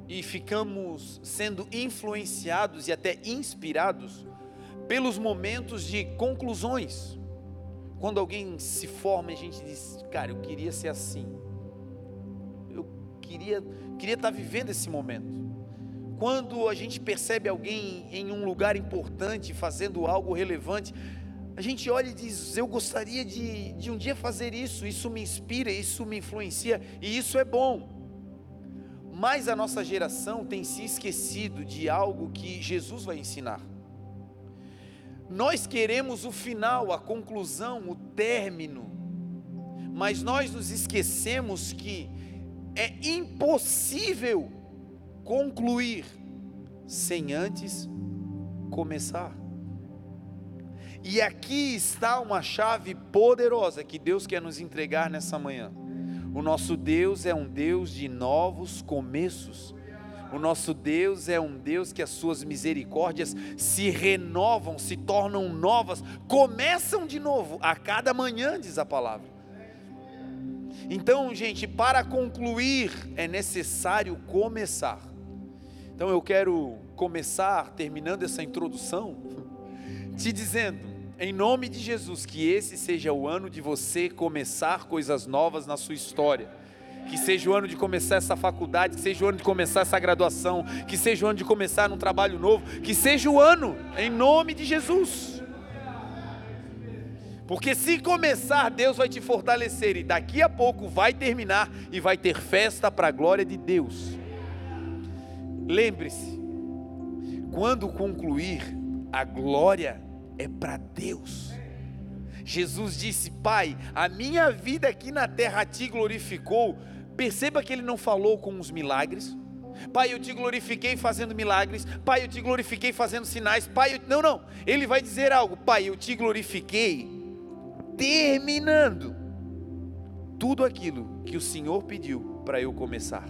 e ficamos sendo influenciados e até inspirados pelos momentos de conclusões. Quando alguém se forma, a gente diz: "Cara, eu queria ser assim. Eu queria queria estar vivendo esse momento." Quando a gente percebe alguém em um lugar importante, fazendo algo relevante, a gente olha e diz: Eu gostaria de, de um dia fazer isso, isso me inspira, isso me influencia, e isso é bom. Mas a nossa geração tem se esquecido de algo que Jesus vai ensinar. Nós queremos o final, a conclusão, o término, mas nós nos esquecemos que é impossível concluir sem antes começar. E aqui está uma chave poderosa que Deus quer nos entregar nessa manhã. O nosso Deus é um Deus de novos começos. O nosso Deus é um Deus que as suas misericórdias se renovam, se tornam novas, começam de novo a cada manhã, diz a palavra. Então, gente, para concluir é necessário começar. Então eu quero começar terminando essa introdução te dizendo, em nome de Jesus, que esse seja o ano de você começar coisas novas na sua história. Que seja o ano de começar essa faculdade, que seja o ano de começar essa graduação, que seja o ano de começar um trabalho novo, que seja o ano, em nome de Jesus. Porque se começar, Deus vai te fortalecer, e daqui a pouco vai terminar e vai ter festa para a glória de Deus. Lembre-se, quando concluir, a glória é para Deus. Jesus disse: Pai, a minha vida aqui na terra te glorificou. Perceba que ele não falou com os milagres. Pai, eu te glorifiquei fazendo milagres. Pai, eu te glorifiquei fazendo sinais. Pai, eu... não, não. Ele vai dizer algo. Pai, eu te glorifiquei terminando tudo aquilo que o Senhor pediu para eu começar.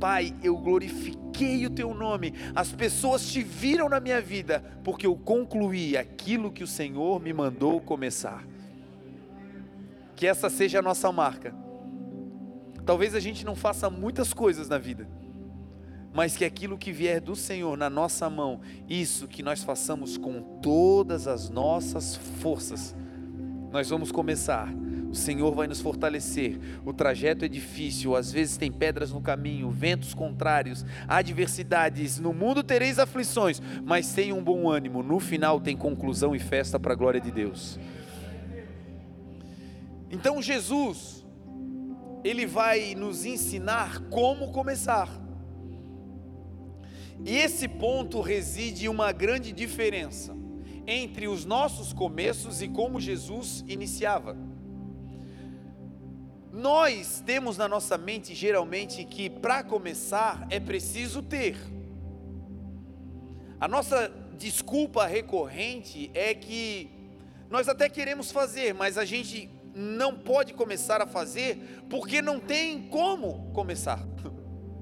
Pai, eu glorifiquei o teu nome, as pessoas te viram na minha vida, porque eu concluí aquilo que o Senhor me mandou começar. Que essa seja a nossa marca. Talvez a gente não faça muitas coisas na vida, mas que aquilo que vier do Senhor na nossa mão, isso que nós façamos com todas as nossas forças, nós vamos começar o Senhor vai nos fortalecer. O trajeto é difícil, às vezes tem pedras no caminho, ventos contrários, adversidades. No mundo tereis aflições, mas tenham um bom ânimo. No final tem conclusão e festa para a glória de Deus. Então Jesus, ele vai nos ensinar como começar. E esse ponto reside uma grande diferença entre os nossos começos e como Jesus iniciava. Nós temos na nossa mente geralmente que para começar é preciso ter. A nossa desculpa recorrente é que nós até queremos fazer, mas a gente não pode começar a fazer porque não tem como começar.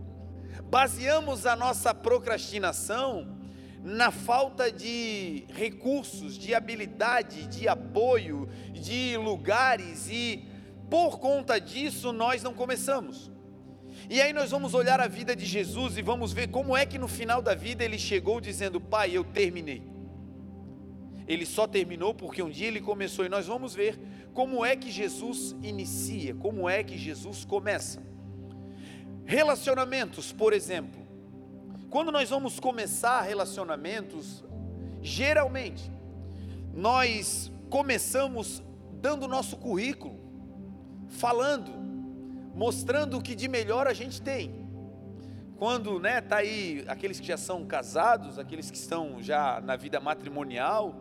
Baseamos a nossa procrastinação na falta de recursos, de habilidade, de apoio, de lugares e por conta disso, nós não começamos. E aí nós vamos olhar a vida de Jesus e vamos ver como é que no final da vida ele chegou dizendo: Pai, eu terminei. Ele só terminou porque um dia ele começou, e nós vamos ver como é que Jesus inicia, como é que Jesus começa. Relacionamentos, por exemplo. Quando nós vamos começar relacionamentos, geralmente, nós começamos dando o nosso currículo falando, mostrando o que de melhor a gente tem. Quando, né, tá aí aqueles que já são casados, aqueles que estão já na vida matrimonial,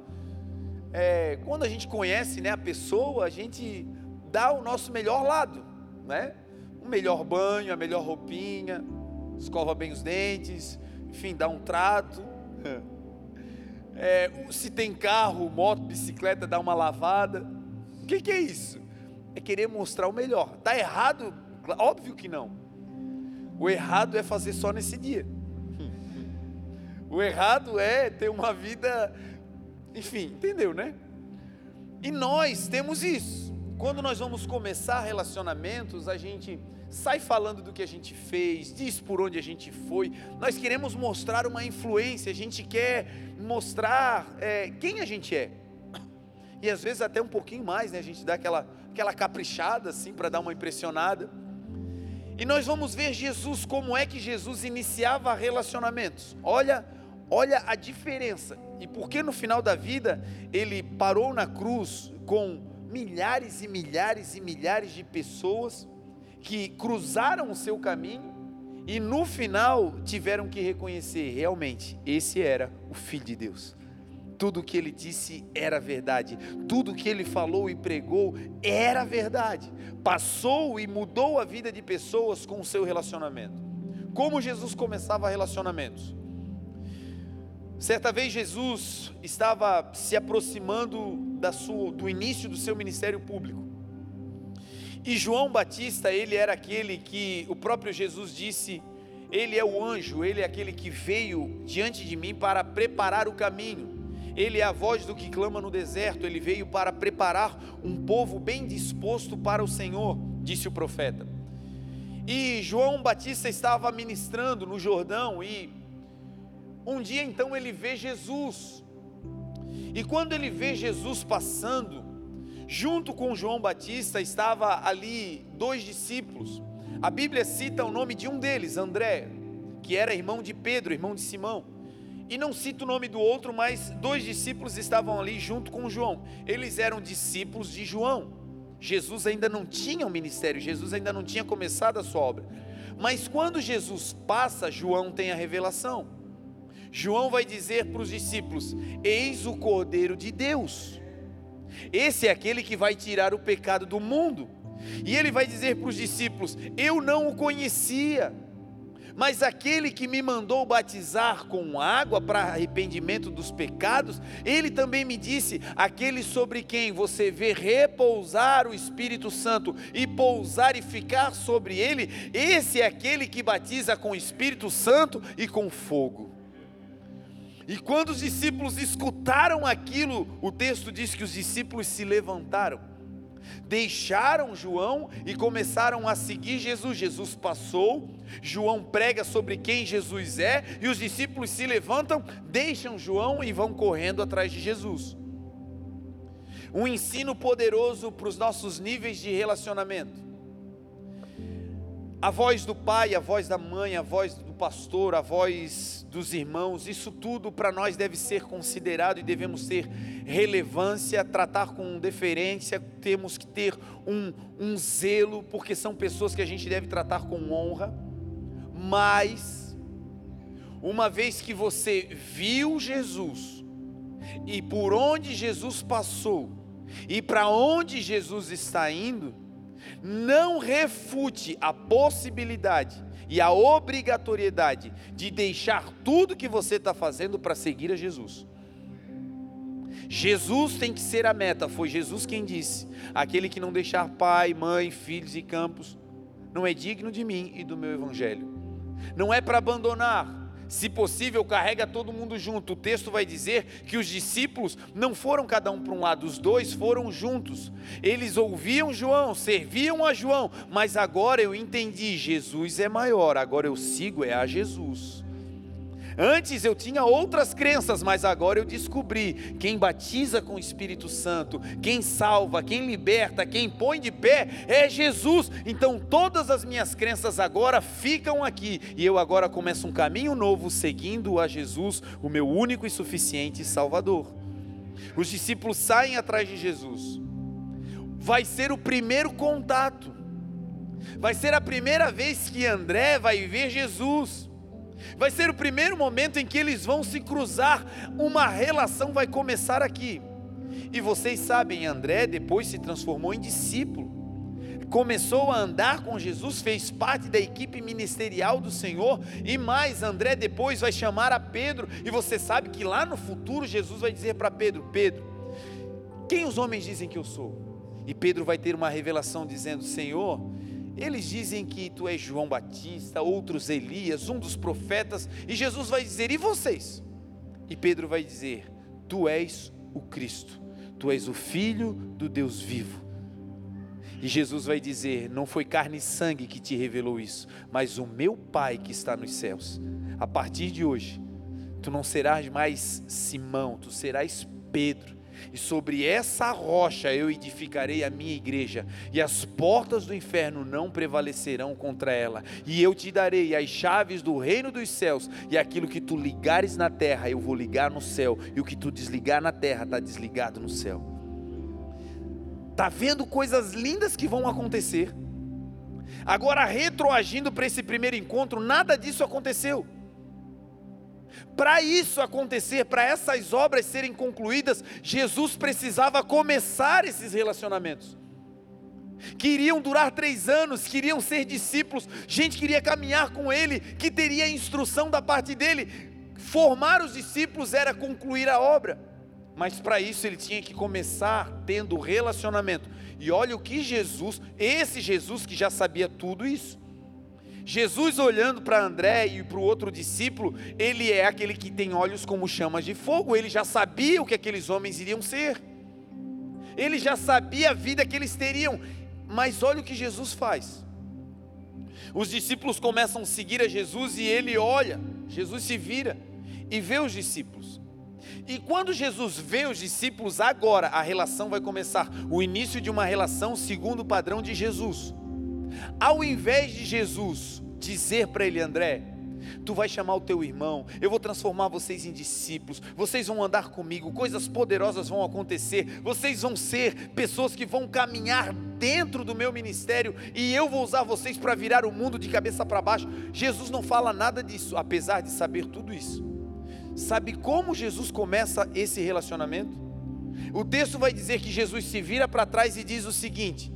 é, quando a gente conhece, né, a pessoa, a gente dá o nosso melhor lado, né? Um melhor banho, a melhor roupinha, escova bem os dentes, enfim, dá um trato. É, se tem carro, moto, bicicleta, dá uma lavada. O que, que é isso? é querer mostrar o melhor. Está errado? Óbvio que não. O errado é fazer só nesse dia. O errado é ter uma vida, enfim, entendeu, né? E nós temos isso. Quando nós vamos começar relacionamentos, a gente sai falando do que a gente fez, diz por onde a gente foi. Nós queremos mostrar uma influência, a gente quer mostrar é, quem a gente é. E às vezes até um pouquinho mais, né? A gente dá aquela aquela caprichada assim para dar uma impressionada. E nós vamos ver Jesus como é que Jesus iniciava relacionamentos. Olha, olha a diferença. E por que no final da vida ele parou na cruz com milhares e milhares e milhares de pessoas que cruzaram o seu caminho e no final tiveram que reconhecer realmente esse era o filho de Deus tudo o que ele disse era verdade, tudo o que ele falou e pregou era verdade. Passou e mudou a vida de pessoas com o seu relacionamento. Como Jesus começava relacionamentos? Certa vez Jesus estava se aproximando sua, do início do seu ministério público. E João Batista, ele era aquele que o próprio Jesus disse: Ele é o anjo, ele é aquele que veio diante de mim para preparar o caminho. Ele é a voz do que clama no deserto, ele veio para preparar um povo bem disposto para o Senhor, disse o profeta. E João Batista estava ministrando no Jordão e um dia então ele vê Jesus. E quando ele vê Jesus passando, junto com João Batista estava ali dois discípulos. A Bíblia cita o nome de um deles, André, que era irmão de Pedro, irmão de Simão. E não cito o nome do outro, mas dois discípulos estavam ali junto com João. Eles eram discípulos de João. Jesus ainda não tinha o um ministério, Jesus ainda não tinha começado a sua obra. Mas quando Jesus passa, João tem a revelação. João vai dizer para os discípulos: Eis o Cordeiro de Deus. Esse é aquele que vai tirar o pecado do mundo. E ele vai dizer para os discípulos: Eu não o conhecia mas aquele que me mandou batizar com água para arrependimento dos pecados, ele também me disse: aquele sobre quem você vê repousar o Espírito Santo e pousar e ficar sobre ele, esse é aquele que batiza com o Espírito Santo e com fogo. E quando os discípulos escutaram aquilo, o texto diz que os discípulos se levantaram deixaram João e começaram a seguir Jesus. Jesus passou, João prega sobre quem Jesus é, e os discípulos se levantam, deixam João e vão correndo atrás de Jesus. Um ensino poderoso para os nossos níveis de relacionamento. A voz do pai, a voz da mãe, a voz do pastor, a voz dos irmãos, isso tudo para nós deve ser considerado e devemos ter relevância, tratar com deferência, temos que ter um, um zelo, porque são pessoas que a gente deve tratar com honra, mas, uma vez que você viu Jesus, e por onde Jesus passou, e para onde Jesus está indo, não refute a possibilidade e a obrigatoriedade de deixar tudo que você está fazendo para seguir a Jesus. Jesus tem que ser a meta, foi Jesus quem disse: aquele que não deixar pai, mãe, filhos e campos, não é digno de mim e do meu evangelho. Não é para abandonar, se possível, carrega todo mundo junto. O texto vai dizer que os discípulos não foram cada um para um lado, os dois foram juntos. Eles ouviam João, serviam a João, mas agora eu entendi: Jesus é maior, agora eu sigo é a Jesus. Antes eu tinha outras crenças, mas agora eu descobri: quem batiza com o Espírito Santo, quem salva, quem liberta, quem põe de pé é Jesus. Então todas as minhas crenças agora ficam aqui e eu agora começo um caminho novo seguindo a Jesus, o meu único e suficiente Salvador. Os discípulos saem atrás de Jesus. Vai ser o primeiro contato. Vai ser a primeira vez que André vai ver Jesus. Vai ser o primeiro momento em que eles vão se cruzar, uma relação vai começar aqui. E vocês sabem, André depois se transformou em discípulo. Começou a andar com Jesus, fez parte da equipe ministerial do Senhor, e mais, André depois vai chamar a Pedro, e você sabe que lá no futuro Jesus vai dizer para Pedro: Pedro, quem os homens dizem que eu sou? E Pedro vai ter uma revelação dizendo: Senhor, eles dizem que tu és João Batista, outros Elias, um dos profetas, e Jesus vai dizer: E vocês? E Pedro vai dizer: Tu és o Cristo, tu és o Filho do Deus vivo. E Jesus vai dizer: Não foi carne e sangue que te revelou isso, mas o meu Pai que está nos céus. A partir de hoje, tu não serás mais Simão, tu serás Pedro e sobre essa rocha eu edificarei a minha igreja, e as portas do inferno não prevalecerão contra ela. E eu te darei as chaves do reino dos céus, e aquilo que tu ligares na terra, eu vou ligar no céu, e o que tu desligar na terra, está desligado no céu. Está vendo coisas lindas que vão acontecer. Agora, retroagindo para esse primeiro encontro, nada disso aconteceu. Para isso acontecer, para essas obras serem concluídas, Jesus precisava começar esses relacionamentos. Queriam durar três anos, queriam ser discípulos, gente queria caminhar com ele, que teria instrução da parte dele. Formar os discípulos era concluir a obra. Mas para isso ele tinha que começar tendo relacionamento. E olha o que Jesus, esse Jesus que já sabia tudo isso. Jesus olhando para André e para o outro discípulo, ele é aquele que tem olhos como chamas de fogo, ele já sabia o que aqueles homens iriam ser. Ele já sabia a vida que eles teriam. Mas olha o que Jesus faz. Os discípulos começam a seguir a Jesus e ele olha, Jesus se vira e vê os discípulos. E quando Jesus vê os discípulos, agora a relação vai começar, o início de uma relação segundo o padrão de Jesus. Ao invés de Jesus dizer para ele, André, tu vais chamar o teu irmão, eu vou transformar vocês em discípulos, vocês vão andar comigo, coisas poderosas vão acontecer, vocês vão ser pessoas que vão caminhar dentro do meu ministério e eu vou usar vocês para virar o mundo de cabeça para baixo. Jesus não fala nada disso, apesar de saber tudo isso. Sabe como Jesus começa esse relacionamento? O texto vai dizer que Jesus se vira para trás e diz o seguinte: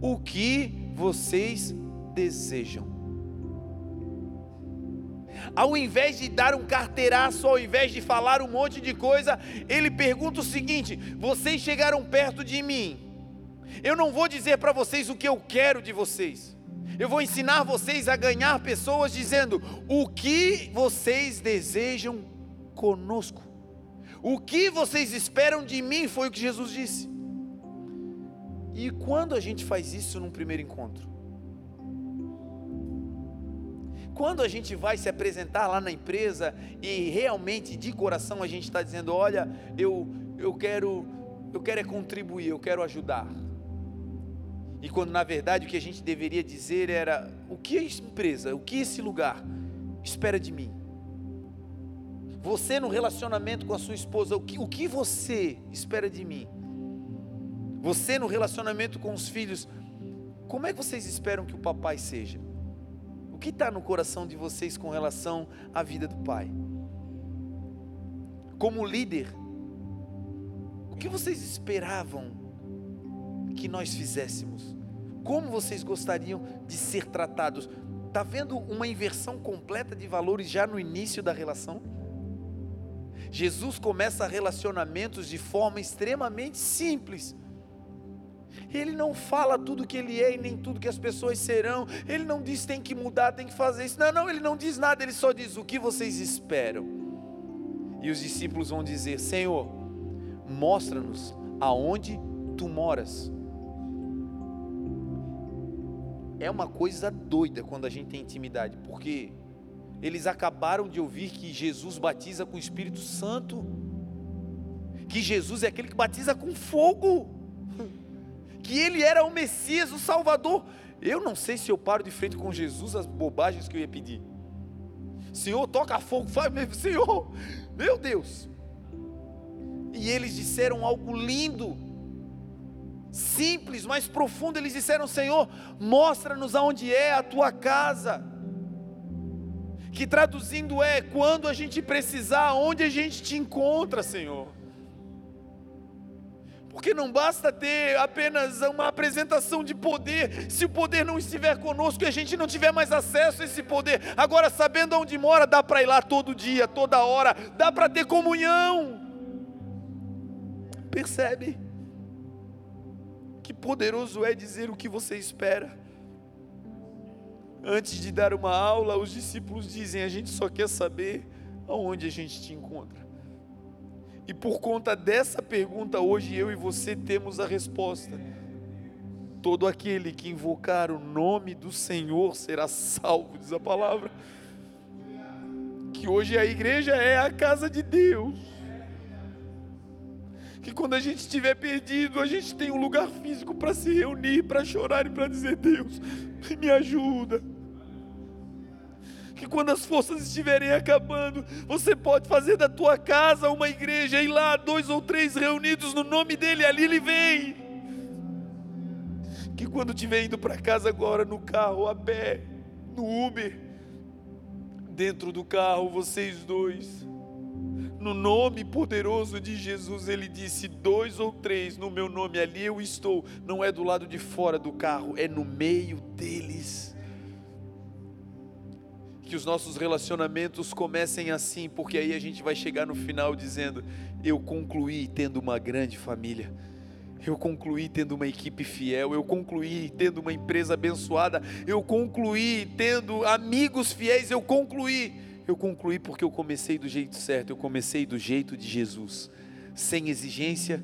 O que vocês desejam? Ao invés de dar um carteiraço, ao invés de falar um monte de coisa, ele pergunta o seguinte: Vocês chegaram perto de mim, eu não vou dizer para vocês o que eu quero de vocês. Eu vou ensinar vocês a ganhar pessoas dizendo o que vocês desejam conosco. O que vocês esperam de mim foi o que Jesus disse. E quando a gente faz isso num primeiro encontro? Quando a gente vai se apresentar lá na empresa e realmente de coração a gente está dizendo, olha, eu, eu quero eu quero é contribuir, eu quero ajudar. E quando na verdade o que a gente deveria dizer era o que a empresa, o que esse lugar espera de mim? Você no relacionamento com a sua esposa, o que, o que você espera de mim? Você no relacionamento com os filhos, como é que vocês esperam que o papai seja? O que está no coração de vocês com relação à vida do pai? Como líder, o que vocês esperavam que nós fizéssemos? Como vocês gostariam de ser tratados? Está vendo uma inversão completa de valores já no início da relação? Jesus começa relacionamentos de forma extremamente simples. Ele não fala tudo que ele é e nem tudo que as pessoas serão. Ele não diz tem que mudar, tem que fazer isso. Não, não, ele não diz nada, ele só diz o que vocês esperam. E os discípulos vão dizer: Senhor, mostra-nos aonde tu moras. É uma coisa doida quando a gente tem intimidade, porque eles acabaram de ouvir que Jesus batiza com o Espírito Santo, que Jesus é aquele que batiza com fogo, que ele era o Messias, o Salvador. Eu não sei se eu paro de frente com Jesus as bobagens que eu ia pedir. Senhor, toca fogo, faz Senhor, meu Deus. E eles disseram algo lindo, simples, mas profundo. Eles disseram: Senhor, mostra-nos aonde é a tua casa que traduzindo é: quando a gente precisar, onde a gente te encontra, Senhor. Porque não basta ter apenas uma apresentação de poder, se o poder não estiver conosco e a gente não tiver mais acesso a esse poder. Agora, sabendo onde mora, dá para ir lá todo dia, toda hora, dá para ter comunhão. Percebe? Que poderoso é dizer o que você espera. Antes de dar uma aula, os discípulos dizem: A gente só quer saber aonde a gente te encontra. E por conta dessa pergunta, hoje eu e você temos a resposta. Todo aquele que invocar o nome do Senhor será salvo, diz a palavra. Que hoje a igreja é a casa de Deus. Que quando a gente estiver perdido, a gente tem um lugar físico para se reunir, para chorar e para dizer: Deus, me ajuda que quando as forças estiverem acabando, você pode fazer da tua casa uma igreja, e lá dois ou três reunidos no nome dele, ali ele vem. Que quando estiver indo para casa agora no carro, a pé, no Uber, dentro do carro, vocês dois, no nome poderoso de Jesus, ele disse: dois ou três no meu nome, ali eu estou. Não é do lado de fora do carro, é no meio deles que os nossos relacionamentos comecem assim, porque aí a gente vai chegar no final dizendo: Eu concluí tendo uma grande família. Eu concluí tendo uma equipe fiel, eu concluí tendo uma empresa abençoada, eu concluí tendo amigos fiéis, eu concluí. Eu concluí porque eu comecei do jeito certo, eu comecei do jeito de Jesus, sem exigência,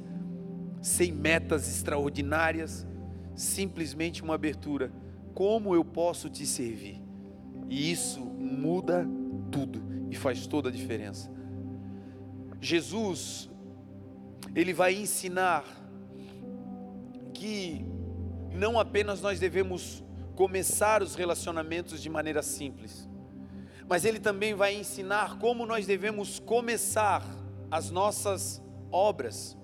sem metas extraordinárias, simplesmente uma abertura. Como eu posso te servir? E isso muda tudo e faz toda a diferença. Jesus, ele vai ensinar que não apenas nós devemos começar os relacionamentos de maneira simples, mas ele também vai ensinar como nós devemos começar as nossas obras,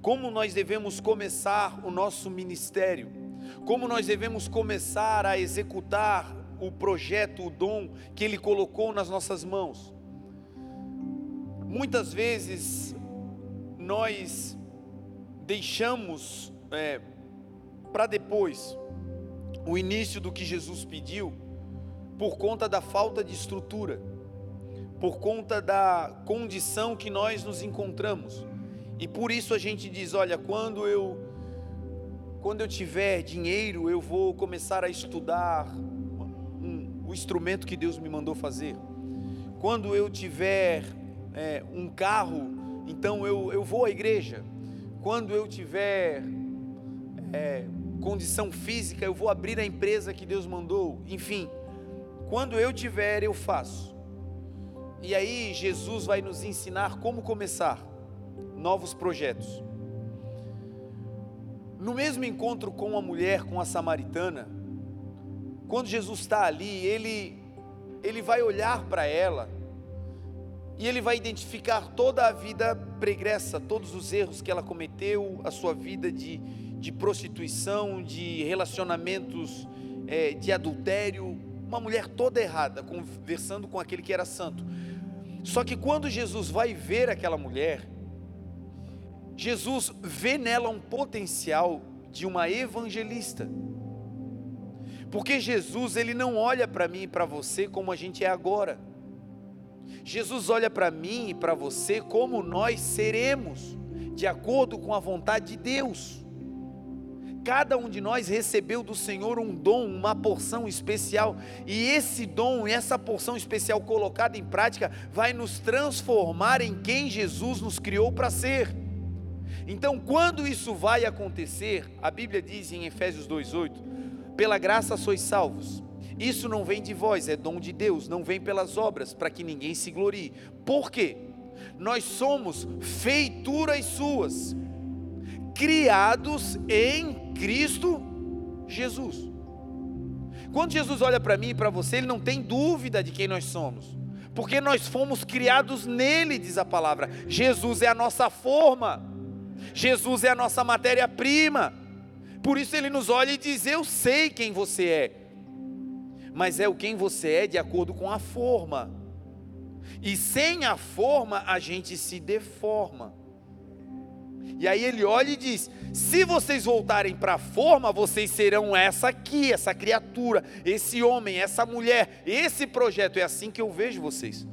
como nós devemos começar o nosso ministério, como nós devemos começar a executar o projeto, o dom que ele colocou nas nossas mãos. Muitas vezes nós deixamos é, para depois o início do que Jesus pediu por conta da falta de estrutura, por conta da condição que nós nos encontramos. E por isso a gente diz, olha, quando eu quando eu tiver dinheiro, eu vou começar a estudar o instrumento que Deus me mandou fazer. Quando eu tiver é, um carro, então eu, eu vou à igreja. Quando eu tiver é, condição física, eu vou abrir a empresa que Deus mandou. Enfim, quando eu tiver, eu faço. E aí Jesus vai nos ensinar como começar novos projetos. No mesmo encontro com a mulher, com a samaritana, quando Jesus está ali, ele, ele vai olhar para ela e ele vai identificar toda a vida pregressa, todos os erros que ela cometeu, a sua vida de, de prostituição, de relacionamentos é, de adultério, uma mulher toda errada, conversando com aquele que era santo. Só que quando Jesus vai ver aquela mulher, Jesus vê nela um potencial de uma evangelista. Porque Jesus, ele não olha para mim e para você como a gente é agora. Jesus olha para mim e para você como nós seremos, de acordo com a vontade de Deus. Cada um de nós recebeu do Senhor um dom, uma porção especial, e esse dom, essa porção especial colocada em prática, vai nos transformar em quem Jesus nos criou para ser. Então, quando isso vai acontecer, a Bíblia diz em Efésios 2:8: "Pela graça sois salvos". Isso não vem de vós, é dom de Deus, não vem pelas obras, para que ninguém se glorie. Por quê? Nós somos feituras suas, criados em Cristo Jesus. Quando Jesus olha para mim e para você, ele não tem dúvida de quem nós somos, porque nós fomos criados nele, diz a palavra. Jesus é a nossa forma, Jesus é a nossa matéria-prima. Por isso ele nos olha e diz: Eu sei quem você é, mas é o quem você é de acordo com a forma. E sem a forma a gente se deforma. E aí ele olha e diz: se vocês voltarem para a forma, vocês serão essa aqui, essa criatura, esse homem, essa mulher, esse projeto. É assim que eu vejo vocês.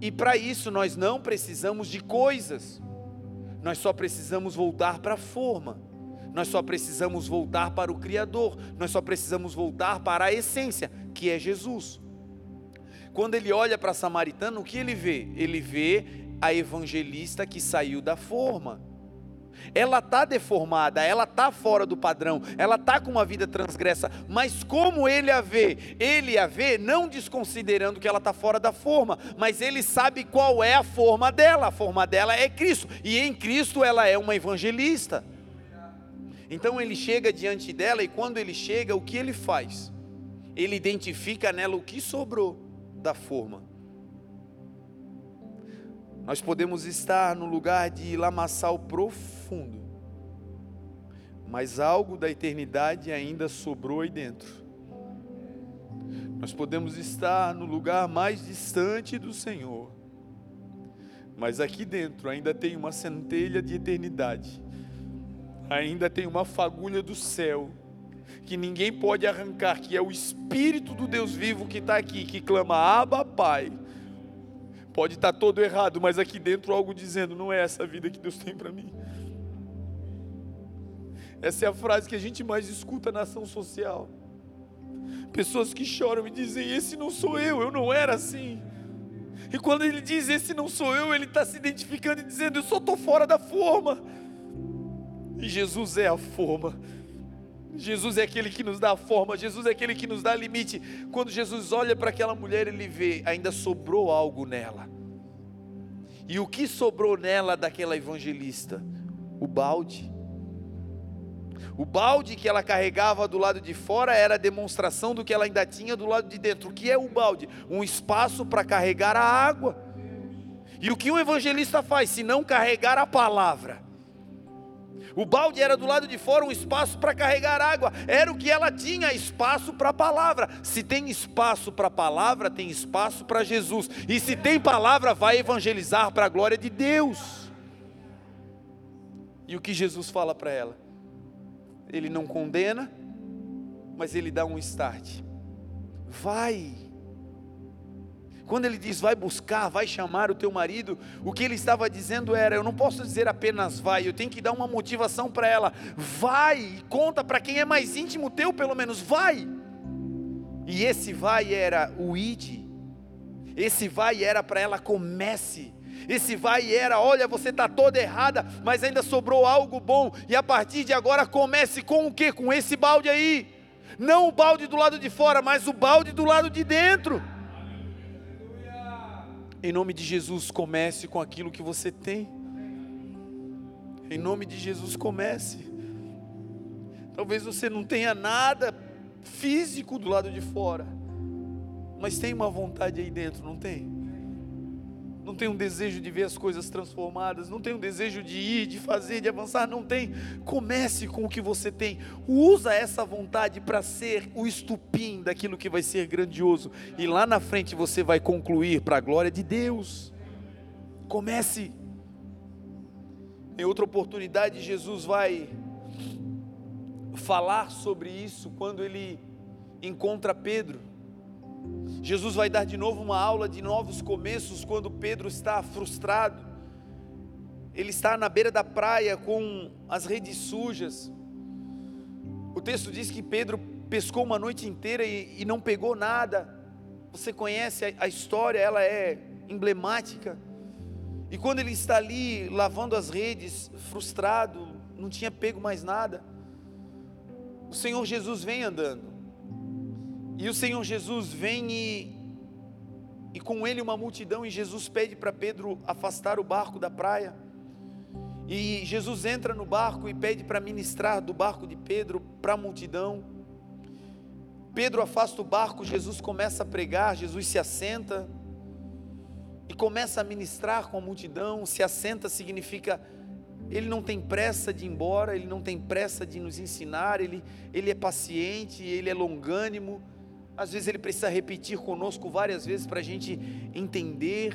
E para isso nós não precisamos de coisas, nós só precisamos voltar para a forma, nós só precisamos voltar para o Criador, nós só precisamos voltar para a essência, que é Jesus. Quando ele olha para a samaritana, o que ele vê? Ele vê a evangelista que saiu da forma ela está deformada, ela está fora do padrão, ela está com uma vida transgressa, mas como ele a vê? Ele a vê não desconsiderando que ela está fora da forma, mas ele sabe qual é a forma dela, a forma dela é Cristo, e em Cristo ela é uma evangelista. Então ele chega diante dela, e quando ele chega, o que ele faz? Ele identifica nela o que sobrou da forma. Nós podemos estar no lugar de lamaçal profundo, mas algo da eternidade ainda sobrou aí dentro. Nós podemos estar no lugar mais distante do Senhor, mas aqui dentro ainda tem uma centelha de eternidade, ainda tem uma fagulha do céu que ninguém pode arrancar, que é o Espírito do Deus vivo que está aqui, que clama, Abba, Pai. Pode estar tá todo errado, mas aqui dentro algo dizendo: não é essa vida que Deus tem para mim. Essa é a frase que a gente mais escuta na ação social. Pessoas que choram e dizem: Esse não sou eu, eu não era assim. E quando ele diz: Esse não sou eu, ele está se identificando e dizendo: Eu só estou fora da forma. Jesus é a forma. Jesus é aquele que nos dá a forma, Jesus é aquele que nos dá limite. Quando Jesus olha para aquela mulher, ele vê, ainda sobrou algo nela. E o que sobrou nela daquela evangelista? O balde. O balde que ela carregava do lado de fora era a demonstração do que ela ainda tinha do lado de dentro. O que é o balde? Um espaço para carregar a água. E o que o evangelista faz se não carregar a palavra? O balde era do lado de fora um espaço para carregar água. Era o que ela tinha, espaço para a palavra. Se tem espaço para a palavra, tem espaço para Jesus. E se tem palavra, vai evangelizar para a glória de Deus. E o que Jesus fala para ela? Ele não condena, mas ele dá um start. Vai quando ele diz vai buscar, vai chamar o teu marido, o que ele estava dizendo era: eu não posso dizer apenas vai, eu tenho que dar uma motivação para ela. Vai e conta para quem é mais íntimo teu, pelo menos vai. E esse vai era o id. Esse vai era para ela comece. Esse vai era, olha, você está toda errada, mas ainda sobrou algo bom. E a partir de agora comece com o que? Com esse balde aí. Não o balde do lado de fora, mas o balde do lado de dentro. Em nome de Jesus, comece com aquilo que você tem. Em nome de Jesus, comece. Talvez você não tenha nada físico do lado de fora, mas tem uma vontade aí dentro, não tem? Não tem um desejo de ver as coisas transformadas, não tem um desejo de ir, de fazer, de avançar, não tem. Comece com o que você tem. Usa essa vontade para ser o estupim daquilo que vai ser grandioso e lá na frente você vai concluir para a glória de Deus. Comece. Em outra oportunidade Jesus vai falar sobre isso quando ele encontra Pedro. Jesus vai dar de novo uma aula de novos começos quando Pedro está frustrado. Ele está na beira da praia com as redes sujas. O texto diz que Pedro pescou uma noite inteira e, e não pegou nada. Você conhece a, a história, ela é emblemática. E quando ele está ali lavando as redes, frustrado, não tinha pego mais nada, o Senhor Jesus vem andando. E o Senhor Jesus vem e, e com ele uma multidão, e Jesus pede para Pedro afastar o barco da praia. E Jesus entra no barco e pede para ministrar do barco de Pedro para a multidão. Pedro afasta o barco, Jesus começa a pregar, Jesus se assenta e começa a ministrar com a multidão. Se assenta significa ele não tem pressa de ir embora, ele não tem pressa de nos ensinar, ele, ele é paciente, ele é longânimo às vezes ele precisa repetir conosco várias vezes para a gente entender.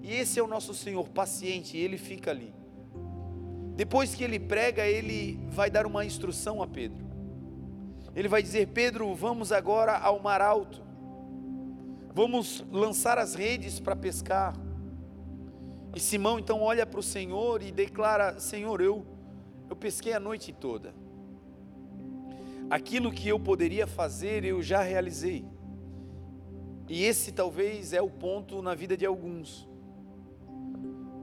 E esse é o nosso Senhor paciente, ele fica ali. Depois que ele prega, ele vai dar uma instrução a Pedro. Ele vai dizer: Pedro, vamos agora ao mar alto. Vamos lançar as redes para pescar. E Simão então olha para o Senhor e declara: Senhor, eu, eu pesquei a noite toda aquilo que eu poderia fazer, eu já realizei. E esse talvez é o ponto na vida de alguns.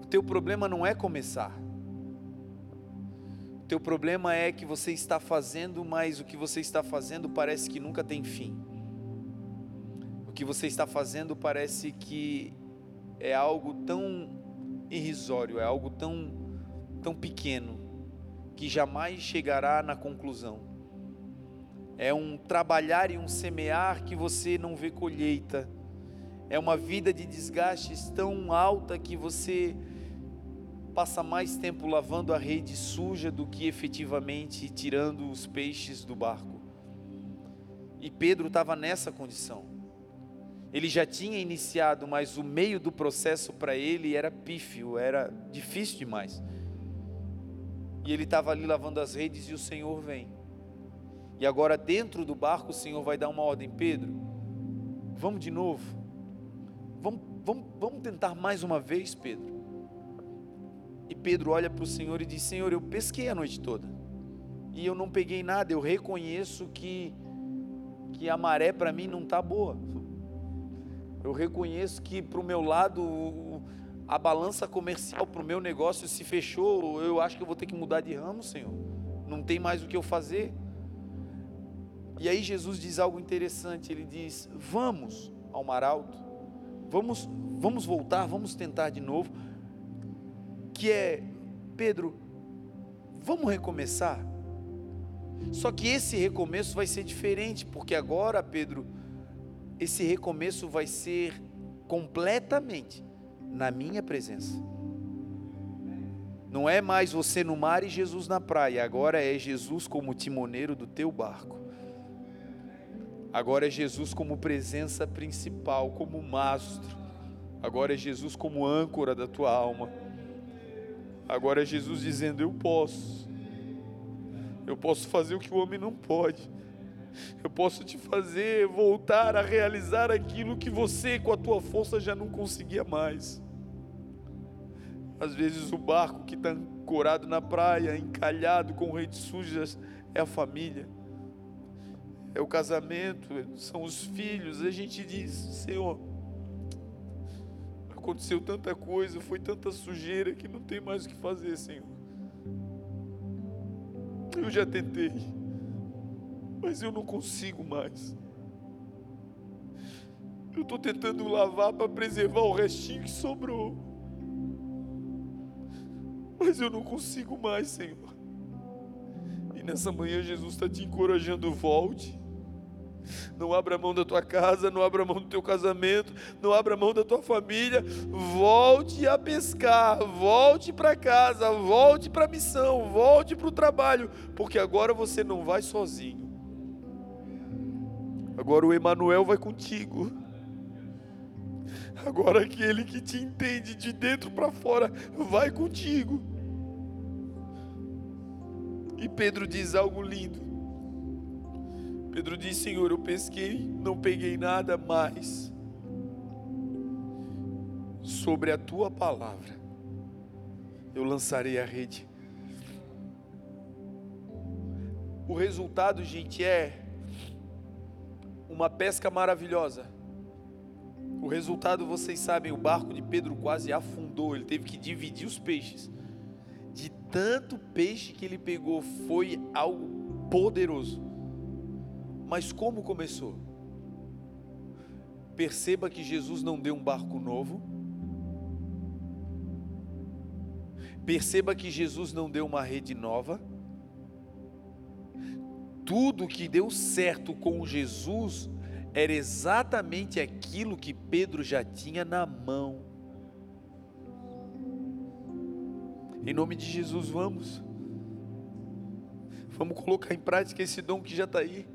O teu problema não é começar. O teu problema é que você está fazendo, mas o que você está fazendo parece que nunca tem fim. O que você está fazendo parece que é algo tão irrisório, é algo tão tão pequeno que jamais chegará na conclusão é um trabalhar e um semear que você não vê colheita, é uma vida de desgastes tão alta que você passa mais tempo lavando a rede suja do que efetivamente tirando os peixes do barco. E Pedro estava nessa condição. Ele já tinha iniciado, mas o meio do processo para ele era pífio, era difícil demais. E ele estava ali lavando as redes e o Senhor vem E agora, dentro do barco, o Senhor vai dar uma ordem: Pedro, vamos de novo. Vamos, vamos, vamos tentar mais uma vez, Pedro. E Pedro olha para o Senhor e diz: Senhor, eu pesquei a noite toda. E eu não peguei nada. Eu reconheço que, que a maré para mim não está boa. Eu reconheço que para o meu lado a balança comercial para o meu negócio se fechou. Eu acho que eu vou ter que mudar de ramo, Senhor. Não tem mais o que eu fazer. E aí Jesus diz algo interessante. Ele diz: Vamos ao mar alto. Vamos, vamos voltar. Vamos tentar de novo. Que é Pedro. Vamos recomeçar. Só que esse recomeço vai ser diferente, porque agora, Pedro, esse recomeço vai ser completamente na minha presença. Não é mais você no mar e Jesus na praia, agora é Jesus como timoneiro do teu barco. Agora é Jesus como presença principal, como mastro. Agora é Jesus como âncora da tua alma. Agora é Jesus dizendo: Eu posso. Eu posso fazer o que o homem não pode. Eu posso te fazer voltar a realizar aquilo que você, com a tua força, já não conseguia mais. Às vezes o barco que está ancorado na praia, encalhado com redes sujas, é a família, é o casamento, são os filhos. A gente diz: Senhor, aconteceu tanta coisa, foi tanta sujeira que não tem mais o que fazer, Senhor. Eu já tentei mas eu não consigo mais. Eu estou tentando lavar para preservar o restinho que sobrou. Mas eu não consigo mais, Senhor. E nessa manhã Jesus está te encorajando, volte. Não abra mão da tua casa, não abra mão do teu casamento, não abra mão da tua família. Volte a pescar, volte para casa, volte para a missão, volte para o trabalho, porque agora você não vai sozinho. Agora o Emanuel vai contigo. Agora aquele que te entende de dentro para fora vai contigo. E Pedro diz algo lindo. Pedro diz: Senhor, eu pesquei, não peguei nada mais. Sobre a tua palavra, eu lançarei a rede. O resultado, gente, é uma pesca maravilhosa. O resultado, vocês sabem, o barco de Pedro quase afundou, ele teve que dividir os peixes. De tanto peixe que ele pegou, foi algo poderoso. Mas como começou? Perceba que Jesus não deu um barco novo. Perceba que Jesus não deu uma rede nova tudo que deu certo com Jesus era exatamente aquilo que Pedro já tinha na mão. Em nome de Jesus, vamos. Vamos colocar em prática esse dom que já está aí.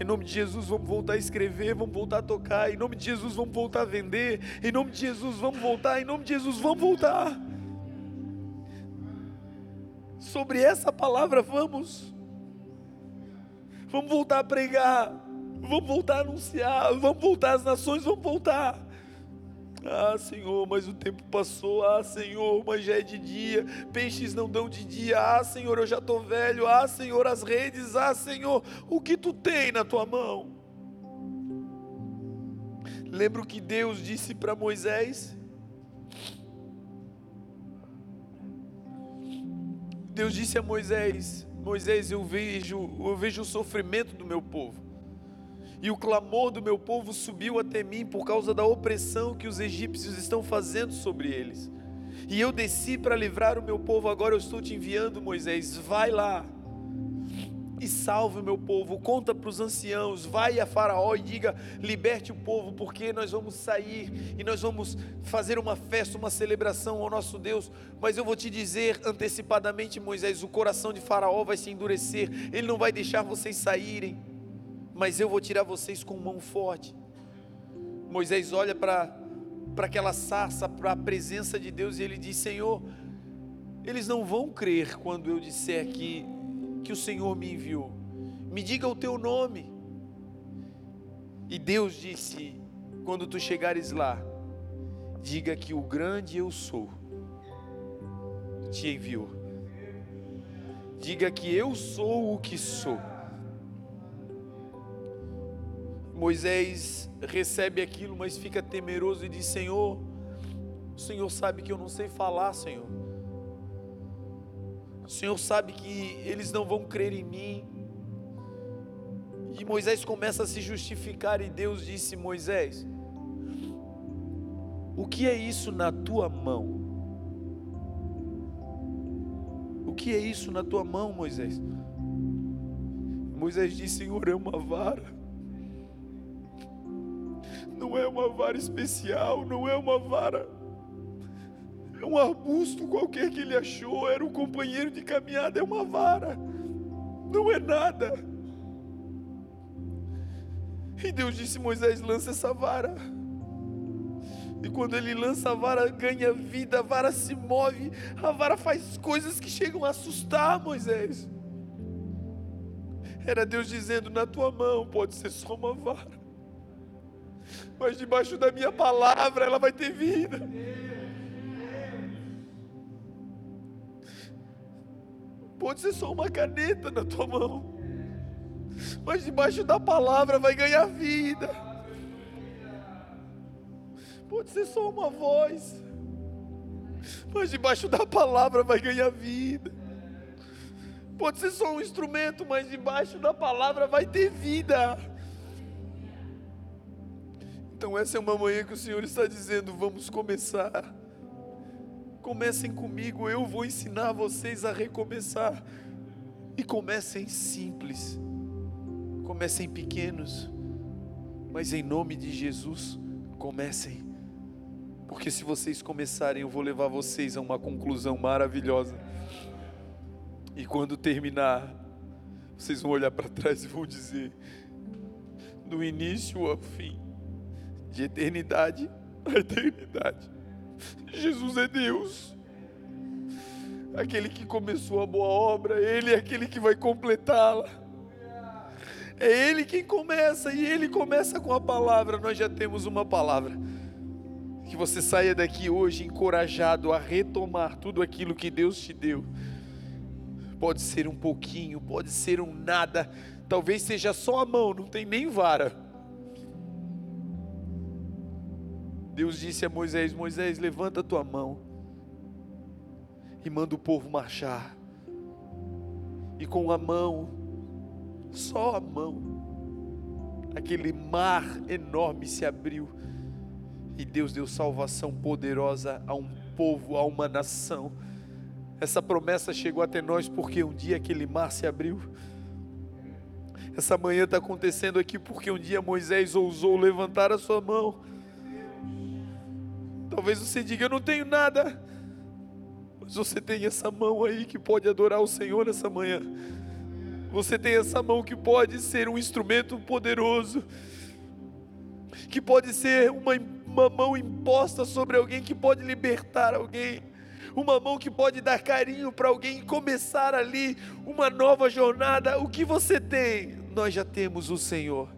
Em nome de Jesus, vamos voltar a escrever, vamos voltar a tocar. Em nome de Jesus, vamos voltar a vender. Em nome de Jesus, vamos voltar. Em nome de Jesus, vamos voltar. Sobre essa palavra, vamos. Vamos voltar a pregar. Vamos voltar a anunciar. Vamos voltar às nações. Vamos voltar. Ah, Senhor, mas o tempo passou. Ah, Senhor, mas já é de dia. Peixes não dão de dia. Ah, Senhor, eu já estou velho. Ah, Senhor, as redes. Ah, Senhor, o que tu tem na tua mão? Lembra o que Deus disse para Moisés? Deus disse a Moisés: Moisés, eu vejo, eu vejo o sofrimento do meu povo. E o clamor do meu povo subiu até mim por causa da opressão que os egípcios estão fazendo sobre eles. E eu desci para livrar o meu povo, agora eu estou te enviando, Moisés. Vai lá e salve o meu povo. Conta para os anciãos, vai a Faraó e diga: liberte o povo, porque nós vamos sair e nós vamos fazer uma festa, uma celebração ao nosso Deus. Mas eu vou te dizer antecipadamente, Moisés: o coração de Faraó vai se endurecer, ele não vai deixar vocês saírem, mas eu vou tirar vocês com mão forte. Moisés olha para aquela sarça, para a presença de Deus, e ele diz: Senhor, eles não vão crer quando eu disser que que o Senhor me enviou. Me diga o teu nome. E Deus disse: quando tu chegares lá, diga que o grande eu sou te enviou. Diga que eu sou o que sou. Moisés recebe aquilo, mas fica temeroso e diz: Senhor, o Senhor sabe que eu não sei falar, Senhor. O Senhor sabe que eles não vão crer em mim. E Moisés começa a se justificar, e Deus disse: Moisés, o que é isso na tua mão? O que é isso na tua mão, Moisés? Moisés disse: Senhor, é uma vara. Não é uma vara especial, não é uma vara. É um arbusto qualquer que ele achou, era um companheiro de caminhada, é uma vara. Não é nada. E Deus disse: Moisés, lança essa vara. E quando ele lança a vara, ganha vida, a vara se move, a vara faz coisas que chegam a assustar Moisés. Era Deus dizendo: na tua mão pode ser só uma vara, mas debaixo da minha palavra ela vai ter vida. Pode ser só uma caneta na tua mão, mas debaixo da palavra vai ganhar vida. Pode ser só uma voz, mas debaixo da palavra vai ganhar vida. Pode ser só um instrumento, mas debaixo da palavra vai ter vida. Então, essa é uma manhã que o Senhor está dizendo: vamos começar. Comecem comigo, eu vou ensinar vocês a recomeçar. E comecem simples, comecem pequenos, mas em nome de Jesus, comecem. Porque se vocês começarem, eu vou levar vocês a uma conclusão maravilhosa. E quando terminar, vocês vão olhar para trás e vão dizer: do início ao fim, de eternidade a eternidade. Jesus é Deus. Aquele que começou a boa obra, Ele é aquele que vai completá-la. É Ele quem começa, e Ele começa com a palavra. Nós já temos uma palavra. Que você saia daqui hoje encorajado a retomar tudo aquilo que Deus te deu. Pode ser um pouquinho, pode ser um nada, talvez seja só a mão, não tem nem vara Deus disse a Moisés: Moisés, levanta a tua mão e manda o povo marchar. E com a mão, só a mão, aquele mar enorme se abriu. E Deus deu salvação poderosa a um povo, a uma nação. Essa promessa chegou até nós porque um dia aquele mar se abriu. Essa manhã está acontecendo aqui porque um dia Moisés ousou levantar a sua mão Talvez você diga: Eu não tenho nada. Mas você tem essa mão aí que pode adorar o Senhor nessa manhã. Você tem essa mão que pode ser um instrumento poderoso, que pode ser uma, uma mão imposta sobre alguém, que pode libertar alguém, uma mão que pode dar carinho para alguém e começar ali uma nova jornada. O que você tem? Nós já temos o Senhor.